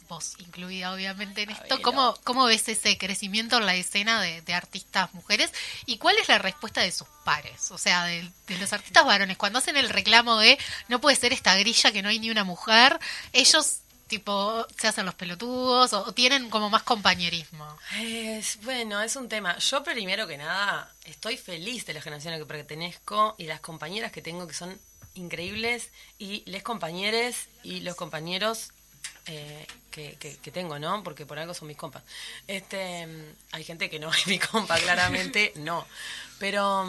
vos incluida obviamente en esto. ¿Cómo, ¿Cómo ves ese crecimiento en la escena de, de artistas mujeres? ¿Y cuál es la respuesta de sus pares? O sea, de, de los artistas varones, cuando hacen el reclamo de no puede ser esta grilla que no hay ni una mujer, ellos tipo se hacen los pelotudos o, o tienen como más compañerismo. Es, bueno, es un tema. Yo primero que nada estoy feliz de la generación a la que pertenezco y las compañeras que tengo que son increíbles y les compañeros y los compañeros eh, que, que- que tengo, ¿no? Porque por algo son mis compas. Este, hay gente que no <laughs> es mi compa, claramente <laughs> no. Pero,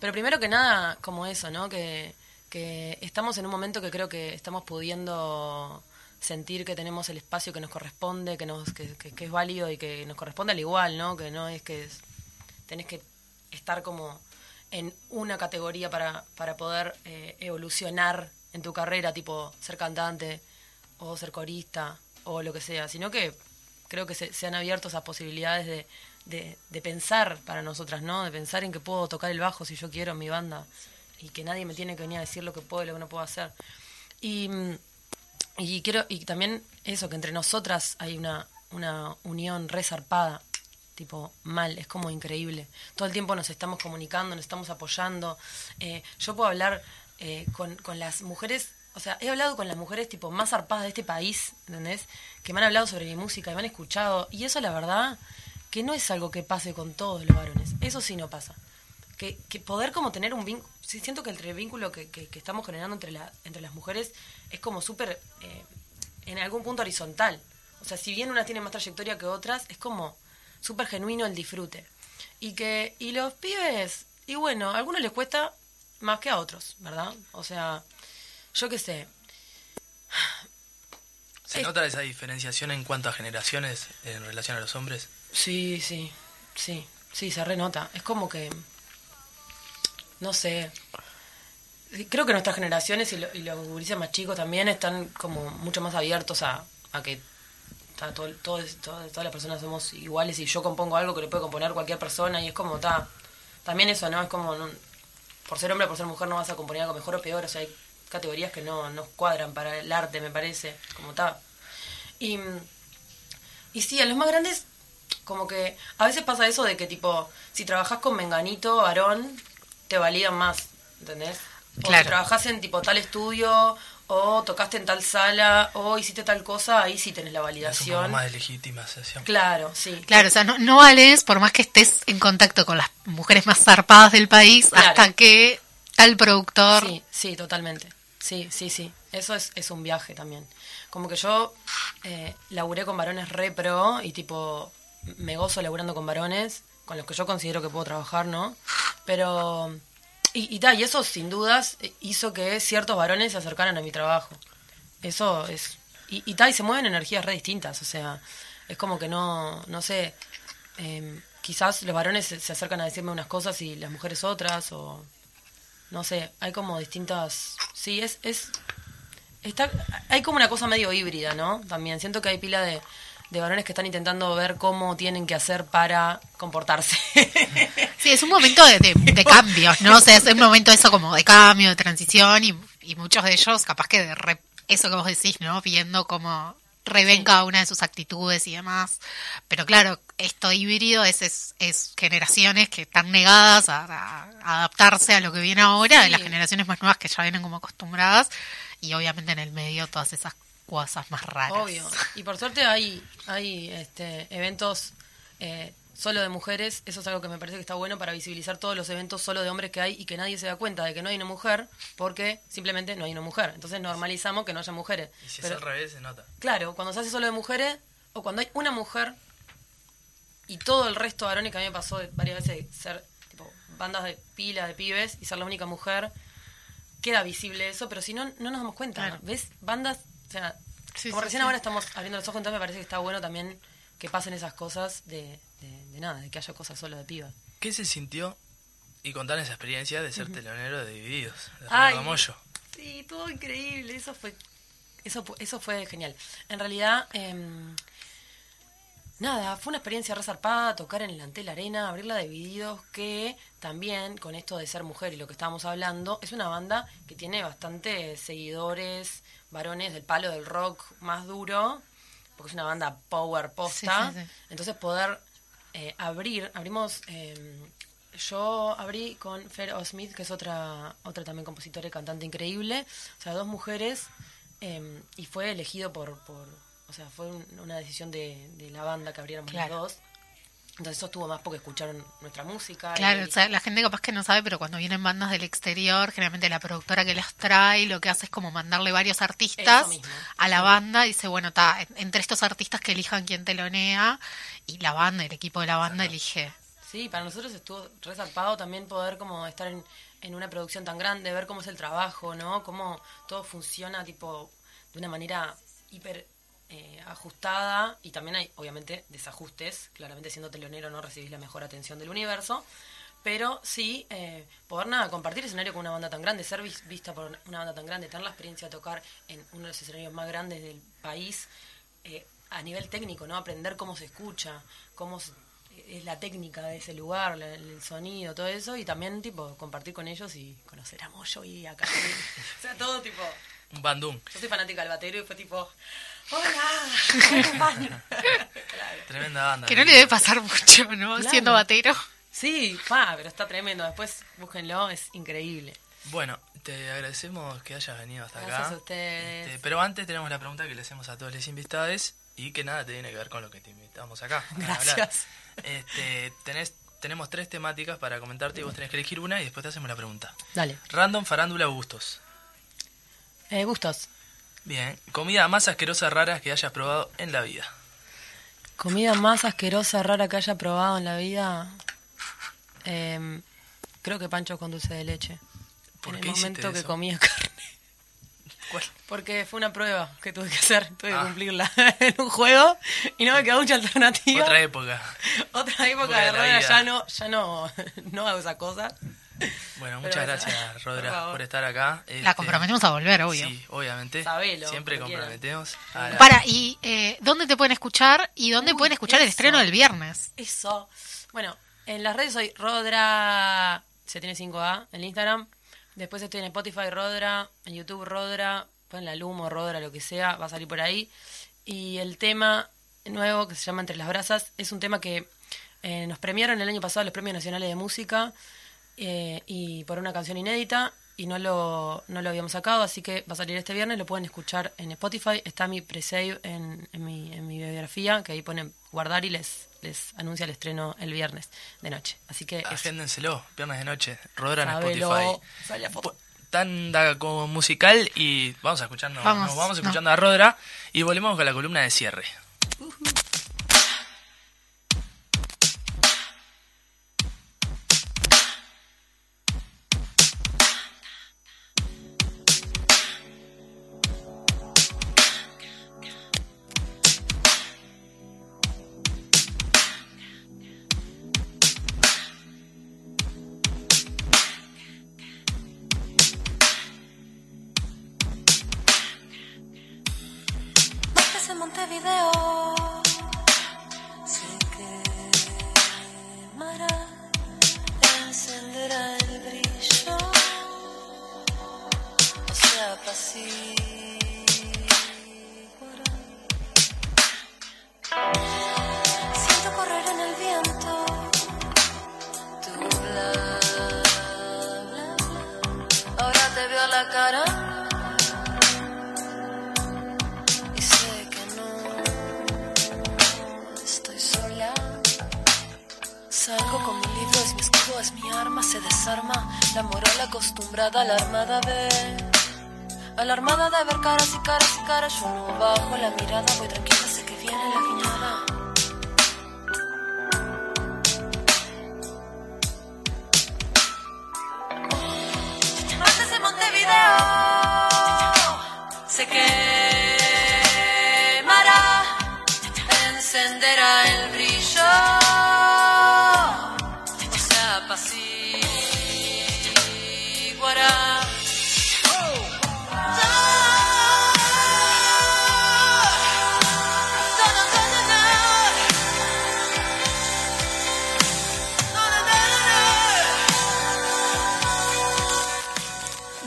pero primero que nada, como eso, ¿no? Que, que estamos en un momento que creo que estamos pudiendo sentir que tenemos el espacio que nos corresponde, que, nos, que, que- que es válido y que nos corresponde al igual, ¿no? Que no es que es- tenés que estar como en una categoría para, para poder eh, evolucionar en tu carrera, tipo ser cantante o ser corista o lo que sea, sino que creo que se, se han abierto esas posibilidades de, de, de pensar para nosotras, ¿no? De pensar en que puedo tocar el bajo si yo quiero en mi banda y que nadie me tiene que venir a decir lo que puedo y lo que no puedo hacer. Y, y quiero y también eso, que entre nosotras hay una, una unión resarpada, tipo mal, es como increíble. Todo el tiempo nos estamos comunicando, nos estamos apoyando. Eh, yo puedo hablar eh, con, con las mujeres, o sea, he hablado con las mujeres tipo más zarpadas de este país, ¿entendés? Que me han hablado sobre mi música y me han escuchado. Y eso la verdad que no es algo que pase con todos los varones. Eso sí no pasa que, que poder como tener un vínculo, siento que el vínculo que, que- que estamos generando entre, la, entre las mujeres es como súper, eh, en algún punto horizontal. O sea, si bien una tiene más trayectoria que otras, es como súper genuino el disfrute. Y que y los pibes, y bueno, a algunos les cuesta más que a otros, ¿verdad? O sea, yo qué sé. ¿Se Es- nota esa diferenciación en cuanto a generaciones en relación a los hombres? Sí, sí, sí, sí, se renota. Es como que, no sé, creo que nuestras generaciones y, lo- y los gurises más chicos también están como mucho más abiertos a, a que ta, todo, todo, todo- todas las personas somos iguales y yo compongo algo que le puede componer cualquier persona y es como, ta, también eso, ¿no? Es como, no- por ser hombre, por ser mujer no vas a componer algo mejor o peor, o sea, hay categorías que no, no cuadran para el arte, me parece, como ta. Y, y sí, a los más grandes, como que a veces pasa eso de que, tipo, si trabajas con Menganito, varón, te validan más, ¿entendés? O Claro. si trabajás en, tipo, tal estudio, o tocaste en tal sala, o hiciste tal cosa, ahí sí tenés la Es un poco validación. más de legitimación. Claro, sí. Claro, o sea, no, no vales por más que estés en contacto con las mujeres más zarpadas del país Claro. hasta que tal productor... Sí, sí, totalmente. Sí, sí, sí. Eso es, es un viaje también. Como que yo eh, laburé con varones re pro y tipo me gozo laburando con varones, con los que yo considero que puedo trabajar, ¿no? Pero... Y, y, ta, y eso sin dudas hizo que ciertos varones se acercaran a mi trabajo. Eso es... Y, y, y se mueven energías re distintas, o sea, es como que no, no sé, em, quizás los varones se, se acercan a decirme unas cosas y las mujeres otras, o no sé, hay como distintas... Sí, es... es está Hay como una cosa medio híbrida, ¿no? También siento que hay pila de, de varones que están intentando ver cómo tienen que hacer para comportarse. Sí, es un momento de, de, de cambios, ¿no? O sea, es un momento eso como de cambio, de transición y, y muchos de ellos capaz que de re- eso que vos decís, ¿no? Viendo cómo reven cada una de sus actitudes y demás. Pero claro, esto híbrido es, es, es generaciones que están negadas a, adaptarse a lo que viene ahora, de Sí. las generaciones más nuevas que ya vienen como acostumbradas y obviamente en el medio todas esas cosas más raras. Obvio. Y por suerte hay, hay este, eventos eh, solo de mujeres. Eso es algo que me parece que está bueno para visibilizar todos los eventos solo de hombres que hay y que nadie se da cuenta de que no hay una mujer porque simplemente no hay una mujer. Entonces normalizamos que no haya mujeres. Y si Pero- es al revés, se nota. Claro, cuando se hace solo de mujeres, o cuando hay una mujer y todo el resto de varones, que a mí me pasó de- varias veces de ser tipo bandas de pila de pibes y ser la única mujer, queda visible eso, pero si no, no nos damos cuenta. Claro. ¿Ves? Bandas, o sea, Sí, como sí, recién sí. ahora estamos abriendo los ojos, entonces me parece que está bueno también que pasen esas cosas de, de, de nada, de que haya cosas solo de pibas. ¿Qué se sintió y contar esa experiencia de ser telonero de Divididos? De Ay. Mollo? Sí, todo increíble, eso fue eso, eso fue genial. En realidad, em, nada, fue una experiencia resarpada, tocar en el Antel Arena, abrirla de divididos, que también, con esto de ser mujer y lo que estábamos hablando, es una banda que tiene bastantes seguidores, varones del palo del rock más duro, porque es una banda power posta. Sí, sí, sí. Entonces poder eh, abrir, abrimos, eh, yo abrí con Fer Smith, que es otra, otra también compositora y cantante increíble, o sea, dos mujeres, eh, y fue elegido por, por o sea, fue un- una decisión de, de la banda que abriéramos Claro. las dos. Entonces eso estuvo más porque escucharon nuestra música. Claro, y- o sea, la gente capaz que no sabe, pero cuando vienen bandas del exterior, generalmente la productora que las trae lo que hace es como mandarle varios artistas a la banda y dice, bueno, está entre estos artistas que elijan quién telonea y la banda, el equipo de la banda elige. Sí, para nosotros estuvo resarpado también poder como estar en, en una producción tan grande, ver cómo es el trabajo, ¿no? Cómo todo funciona tipo de una manera hiper eh, ajustada y también hay obviamente desajustes, claramente siendo telonero no recibís la mejor atención del universo, pero sí eh, poder nada, compartir escenario con una banda tan grande, ser vis- vista por una banda tan grande, tener la experiencia de tocar en uno de los escenarios más grandes del país, eh, a nivel técnico, ¿no? Aprender cómo se escucha, cómo se- es la técnica de ese lugar, la- el sonido, todo eso, y también, tipo, compartir con ellos y conocer a Moyo y a <laughs> o sea, todo, tipo, Un bandún. yo soy fanática del batero y fue tipo, ¡Hola! ¿cómo están?". Claro. Tremenda banda. Que no le debe pasar mucho, ¿no? Claro. Siendo batero. Sí, pa, pero está tremendo. Después búsquenlo, es increíble. Bueno, te agradecemos que hayas venido hasta Gracias acá. a ustedes. Este, pero antes tenemos la pregunta que le hacemos a todos los invitados y que nada te tiene que ver con lo que te invitamos acá. a hablar. Gracias. Este, tenés, tenemos tres temáticas para comentarte y vos tenés que elegir una y después te hacemos la pregunta. Dale. Random, farándula, gustos. Eh, gustos. Bien. Comida más asquerosa rara que hayas probado en la vida. Comida más asquerosa, rara que haya probado en la vida. Em, creo que pancho con dulce de leche. ¿Por en qué el momento que comía <laughs> carne. ¿Cuál? Porque fue una prueba que tuve que hacer, tuve que Ah. cumplirla <laughs> en un juego y no me quedó mucha alternativa. Otra época. <laughs> Otra época de vida. ya no, ya no, no hago esa cosa. Bueno, muchas gracias, Rodra, por estar acá. La Este, comprometemos a volver, obvio. Sí, obviamente. Sabelo, Siempre comprometemos. a la- Para, ¿y eh, dónde te pueden escuchar? ¿Y dónde Uy, pueden escuchar el estreno del viernes? Eso. Bueno, en las redes soy Rodra, se tiene 5A, en Instagram. Después estoy en Spotify Rodra, en YouTube Rodra, ponen la Lumo, Rodra, lo que sea, va a salir por ahí. Y el tema nuevo que se llama Entre las Brasas es un tema que eh, nos premiaron el año pasado los Premios Nacionales de Música eh, y por una canción inédita y no lo, no lo habíamos sacado, así que va a salir este viernes, lo pueden escuchar en Spotify, está mi pre-save en, en, mi, en mi biografía, que ahí ponen guardar y les, les anuncia el estreno el viernes de noche. Así que eso. Agéndenselo, viernes de noche. Rodra en Sabelo. Spotify. La foto. Tanda como musical y vamos a escucharnos, Vamos, nos vamos no. escuchando a Rodra y volvemos con la columna de cierre. La mirada,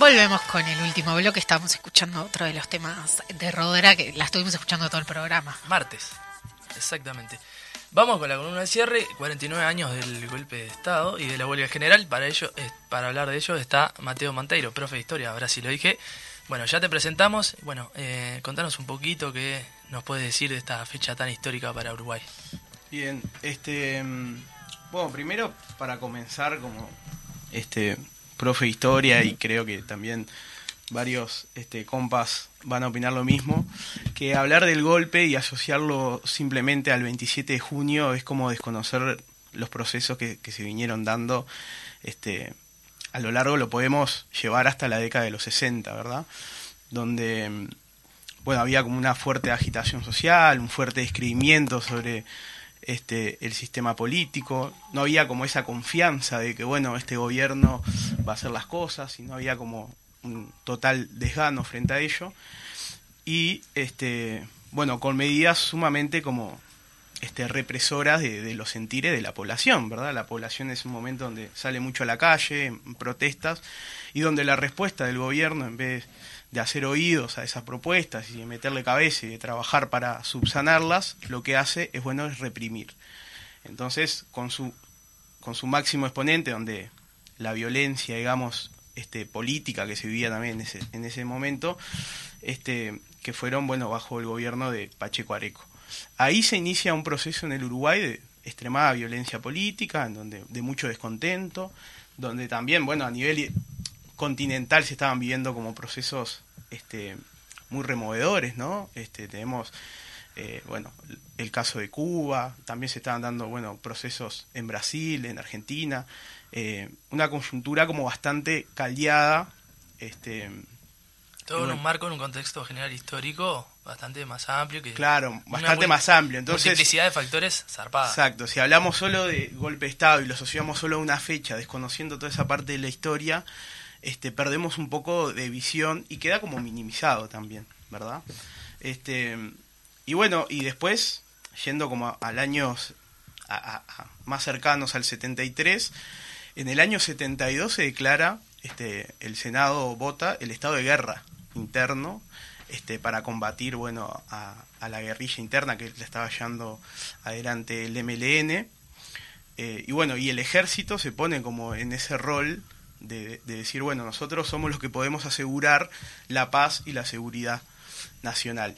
Volvemos con el último bloque. Estamos escuchando otro de los temas de Rodera que la estuvimos escuchando todo el programa. Martes, exactamente. Vamos con la columna de cierre, 49 años del golpe de Estado y de la huelga general. Para ello, para hablar de ello está Mateo Monteiro, profe de historia, ahora sí lo dije. Bueno, ya te presentamos. Bueno, eh, contanos un poquito qué nos puedes decir de esta fecha tan histórica para Uruguay. Bien, este. mm, Bueno, primero, para comenzar, como este profe de historia, y creo que también varios este, compas van a opinar lo mismo, que hablar del golpe y asociarlo simplemente al 27 de junio es como desconocer los procesos que, que se vinieron dando este, a lo largo, lo podemos llevar hasta la década de los 60, ¿verdad? Donde bueno, había como una fuerte agitación social, un fuerte describimiento sobre este el sistema político, no había como esa confianza de que bueno, este gobierno va a hacer las cosas, y no había como un total desgano frente a ello. Y este bueno, con medidas sumamente como este represoras de, de los sentires de la población, ¿verdad? La población es un momento donde sale mucho a la calle, en protestas, y donde la respuesta del gobierno, en vez de hacer oídos a esas propuestas y de meterle cabeza y de trabajar para subsanarlas, lo que hace es bueno es reprimir. Entonces, con su con su máximo exponente, donde la violencia, digamos, este, política que se vivía también en ese, en ese momento, este, que fueron, bueno, bajo el gobierno de Pacheco Areco. Ahí se inicia un proceso en el Uruguay de extremada violencia política, donde, de mucho descontento, donde también, bueno, a nivel continental se estaban viviendo como procesos este, muy removedores, ¿no? Este, tenemos, eh, bueno, el caso de Cuba, también se estaban dando, bueno, procesos en Brasil, en Argentina, eh, una coyuntura como bastante caldeada, este, Todo en un marco, en un contexto general histórico bastante más amplio. que Claro, bastante más amplio. Entonces, multiplicidad de factores zarpada. Exacto, si hablamos solo de golpe de Estado y lo asociamos solo a una fecha, desconociendo toda esa parte de la historia, este, perdemos un poco de visión y queda como minimizado también, ¿verdad? Este, y bueno, y después, yendo como al año más cercanos al 73, en el año 72 se declara, este, el Senado vota el estado de guerra interno este, para combatir bueno, a, a la guerrilla interna que le estaba llevando adelante el MLN. Eh, y bueno, y el ejército se pone como en ese rol de, de decir, bueno, nosotros somos los que podemos asegurar la paz y la seguridad nacional.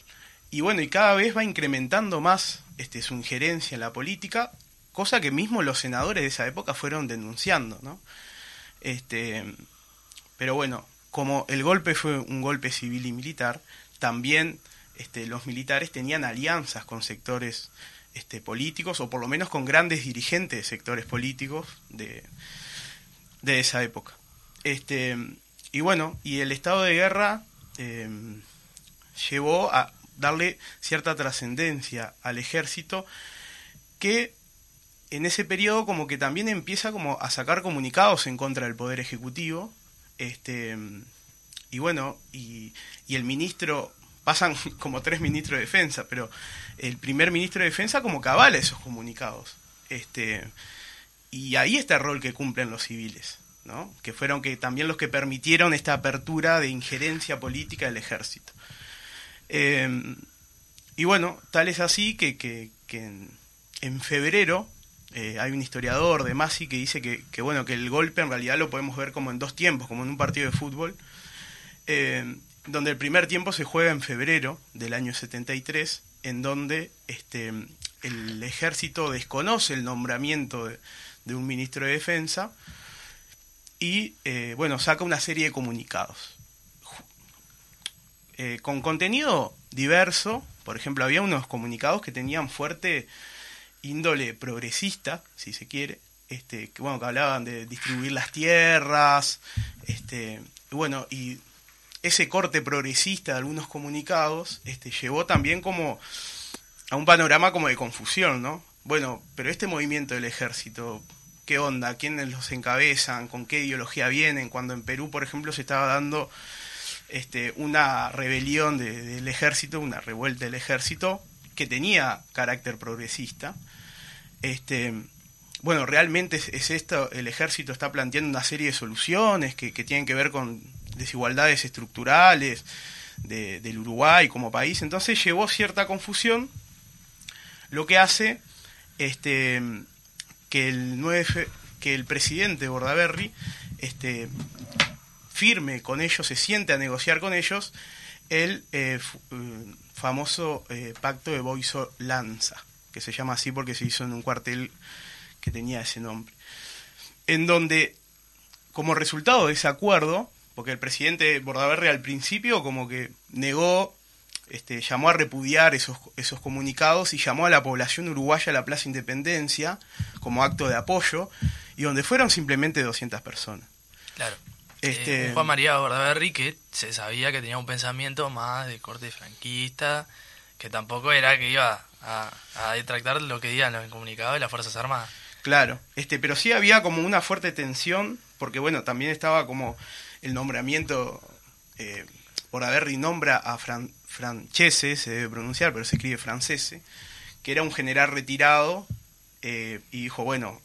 Y bueno, y cada vez va incrementando más este, su injerencia en la política, cosa que mismo los senadores de esa época fueron denunciando, ¿no? Este, pero bueno, como el golpe fue un golpe civil y militar, también este, los militares tenían alianzas con sectores este, políticos, o por lo menos con grandes dirigentes de sectores políticos de, de esa época. Este, y bueno, y el estado de guerra eh, llevó a darle cierta trascendencia al ejército que en ese periodo como que también empieza como a sacar comunicados en contra del poder ejecutivo este y bueno y, y el ministro pasan <laughs> como tres ministros de defensa pero el primer ministro de defensa como que avala esos comunicados este y ahí está el rol que cumplen los civiles ¿no? que fueron que también los que permitieron esta apertura de injerencia política del ejército eh, y bueno, tal es así que, que, que en, febrero eh, hay un historiador de Masi que dice que, que, bueno, que el golpe en realidad lo podemos ver como en dos tiempos, como en un partido de fútbol, eh, donde el primer tiempo se juega en febrero del año 73, en donde este, el ejército desconoce el nombramiento de, de un ministro de defensa y, eh, bueno, saca una serie de comunicados. Eh, con contenido diverso, por ejemplo, había unos comunicados que tenían fuerte índole progresista, si se quiere, este, que bueno, que hablaban de distribuir las tierras, este, bueno, y ese corte progresista de algunos comunicados, este, llevó también como a un panorama como de confusión, ¿no? Bueno, pero este movimiento del ejército, ¿qué onda? ¿Quiénes los encabezan? ¿Con qué ideología vienen? Cuando en Perú, por ejemplo, se estaba dando este, una rebelión de, del ejército, una revuelta del ejército que tenía carácter progresista. Este, bueno, realmente es, es, esto, el ejército está planteando una serie de soluciones que, tienen que ver con desigualdades estructurales de, del Uruguay como país, entonces llevó cierta confusión, lo que hace este, que, el 9, que el presidente Bordaberry este, firme con ellos, se siente a negociar con ellos el eh, famoso eh, pacto de Boiso Lanza, que se llama así porque se hizo en un cuartel que tenía ese nombre. En donde, como resultado de ese acuerdo, porque el presidente Bordaberry al principio como que negó, este, llamó a repudiar esos, esos comunicados y llamó a la población uruguaya a la Plaza Independencia como acto de apoyo, y donde fueron simplemente 200 personas. Claro. Este... Eh, Juan María Bordaberry que se sabía que tenía un pensamiento más de corte franquista, que tampoco era que iba a, a detractar lo que digan los comunicados de las Fuerzas Armadas. Claro, este, pero sí había como una fuerte tensión, porque bueno, también estaba como el nombramiento, eh, Bordaberry nombra a Fran, Francese, se debe pronunciar, pero se escribe francese, que era un general retirado, eh, y dijo, bueno,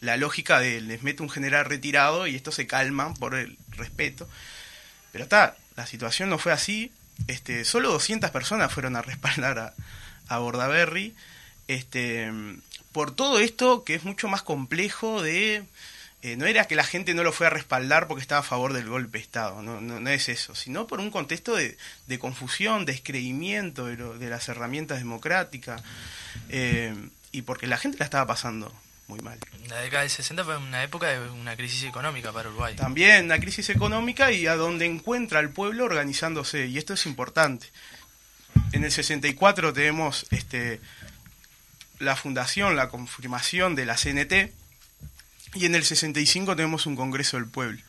la lógica de les mete un general retirado y estos se calman por el respeto. Pero está, la situación no fue así. Este, solo 200 personas fueron a respaldar a, a Bordaberry. Este, por todo esto que es mucho más complejo de... Eh, no era que la gente no lo fue a respaldar porque estaba a favor del golpe de Estado, no, no, no es eso, sino por un contexto de, de confusión, descreimiento de, lo, de, las herramientas democráticas eh, y porque la gente la estaba pasando muy mal. La década del 60 fue una época de una crisis económica para Uruguay. También una crisis económica y a donde encuentra al pueblo organizándose, y esto es importante. En el 64 tenemos este, la fundación, la confirmación de la CNT, y en el 65 tenemos un Congreso del Pueblo,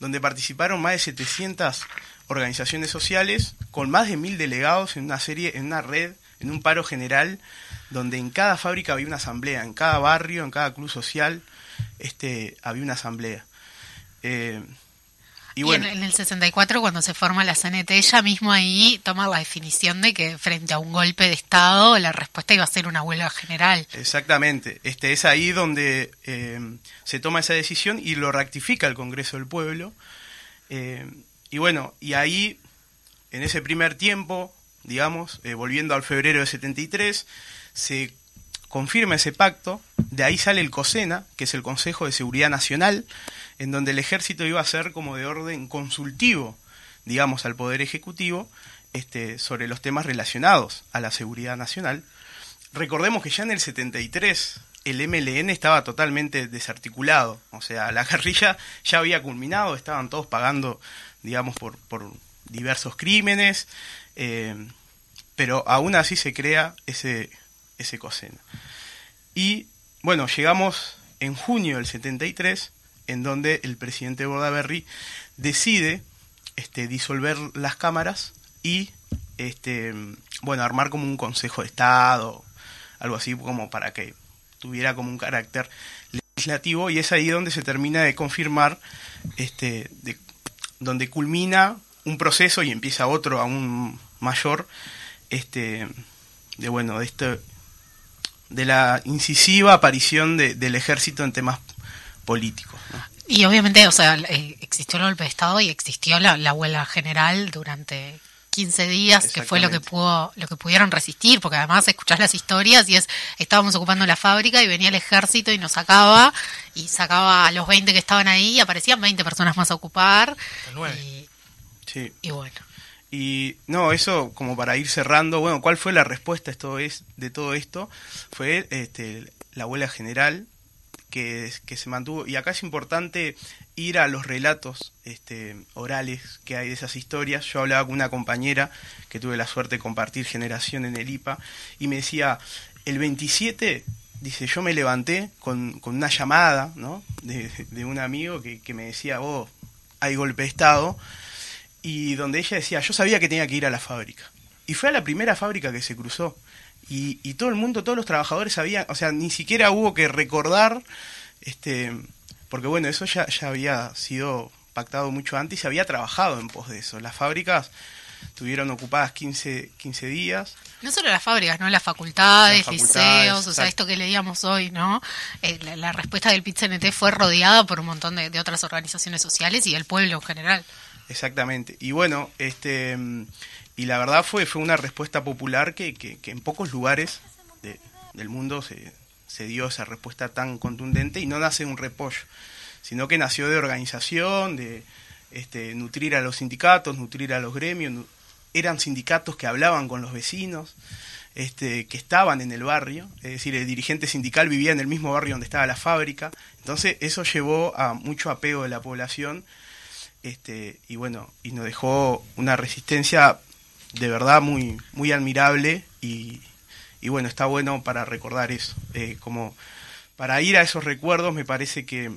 donde participaron más de 700 organizaciones sociales con más de mil delegados en una serie, en una red, en un paro general, donde en cada fábrica había una asamblea, en cada barrio, en cada club social, este, había una asamblea. Eh, y en, en el 64, cuando se forma la CNT, ella mismo ahí toma la definición de que frente a un golpe de Estado, la respuesta iba a ser una huelga general. Exactamente. Este, es ahí donde eh, se toma esa decisión y lo rectifica el Congreso del Pueblo. Eh, y bueno, y ahí, en ese primer tiempo, digamos, eh, volviendo al febrero de 73, se confirma ese pacto, de ahí sale el COSENA, que es el Consejo de Seguridad Nacional, en donde el ejército iba a ser como de orden consultivo, digamos, al Poder Ejecutivo, este, sobre los temas relacionados a la seguridad nacional. Recordemos que ya en el 73 el MLN estaba totalmente desarticulado, o sea, la <laughs> guerrilla ya había culminado, estaban todos pagando, digamos, por, por diversos crímenes, eh, pero aún así se crea ese, ese. Y bueno, llegamos en junio del 73, en donde el presidente Bordaberry decide este, disolver las cámaras y este, bueno, armar como un consejo de Estado, algo así como para que tuviera como un carácter legislativo y es ahí donde se termina de confirmar, este, de, donde culmina un proceso y empieza otro aún mayor, este, de bueno, de este, de la incisiva aparición de, del ejército en temas políticos. ¿no? Y obviamente, o sea, eh, existió el golpe de Estado y existió la, la huelga general durante 15 días, que fue lo que pudo, lo que pudieron resistir, porque además escuchás las historias y es, estábamos ocupando la fábrica y venía el ejército y nos sacaba, y sacaba a los 20 que estaban ahí y aparecían 20 personas más a ocupar. Y, Sí. y bueno. Y no, eso como para ir cerrando, bueno, ¿cuál fue la respuesta esto es, de todo esto? Fue este, la huelga general que, se mantuvo, y acá es importante ir a los relatos este, orales que hay de esas historias. Yo hablaba con una compañera que tuve la suerte de compartir generación en el IPA, y me decía, el 27, dice, yo me levanté con, con una llamada ¿no? de, de un amigo que, que me decía, oh, hay golpe de Estado, y donde ella decía, yo sabía que tenía que ir a la fábrica. Y fue a la primera fábrica que se cruzó. Y, y todo el mundo, todos los trabajadores sabían, o sea, ni siquiera hubo que recordar, este, porque bueno, eso ya, ya había sido pactado mucho antes y se había trabajado en pos de eso. Las fábricas tuvieron ocupadas 15, 15 días. No solo las fábricas, ¿no? Las facultades, Las facultades, liceos, o sea, esto que leíamos hoy, ¿no? Eh, la, la respuesta del PIT-CNT fue rodeada por un montón de, de otras organizaciones sociales y el pueblo en general. Exactamente. Y bueno, este y la verdad fue, fue una respuesta popular que, que, en pocos lugares de- del mundo se, se dio esa respuesta tan contundente y no nace un repollo, sino que nació de organización, de este, nutrir a los sindicatos, nutrir a los gremios. Eran sindicatos que hablaban con los vecinos, este, que estaban en el barrio, es decir, el dirigente sindical vivía en el mismo barrio donde estaba la fábrica. Entonces eso llevó a mucho apego de la población este, y bueno, y nos dejó una resistencia de verdad muy, muy admirable y, y bueno, está bueno para recordar eso. Eh, como para ir a esos recuerdos me parece que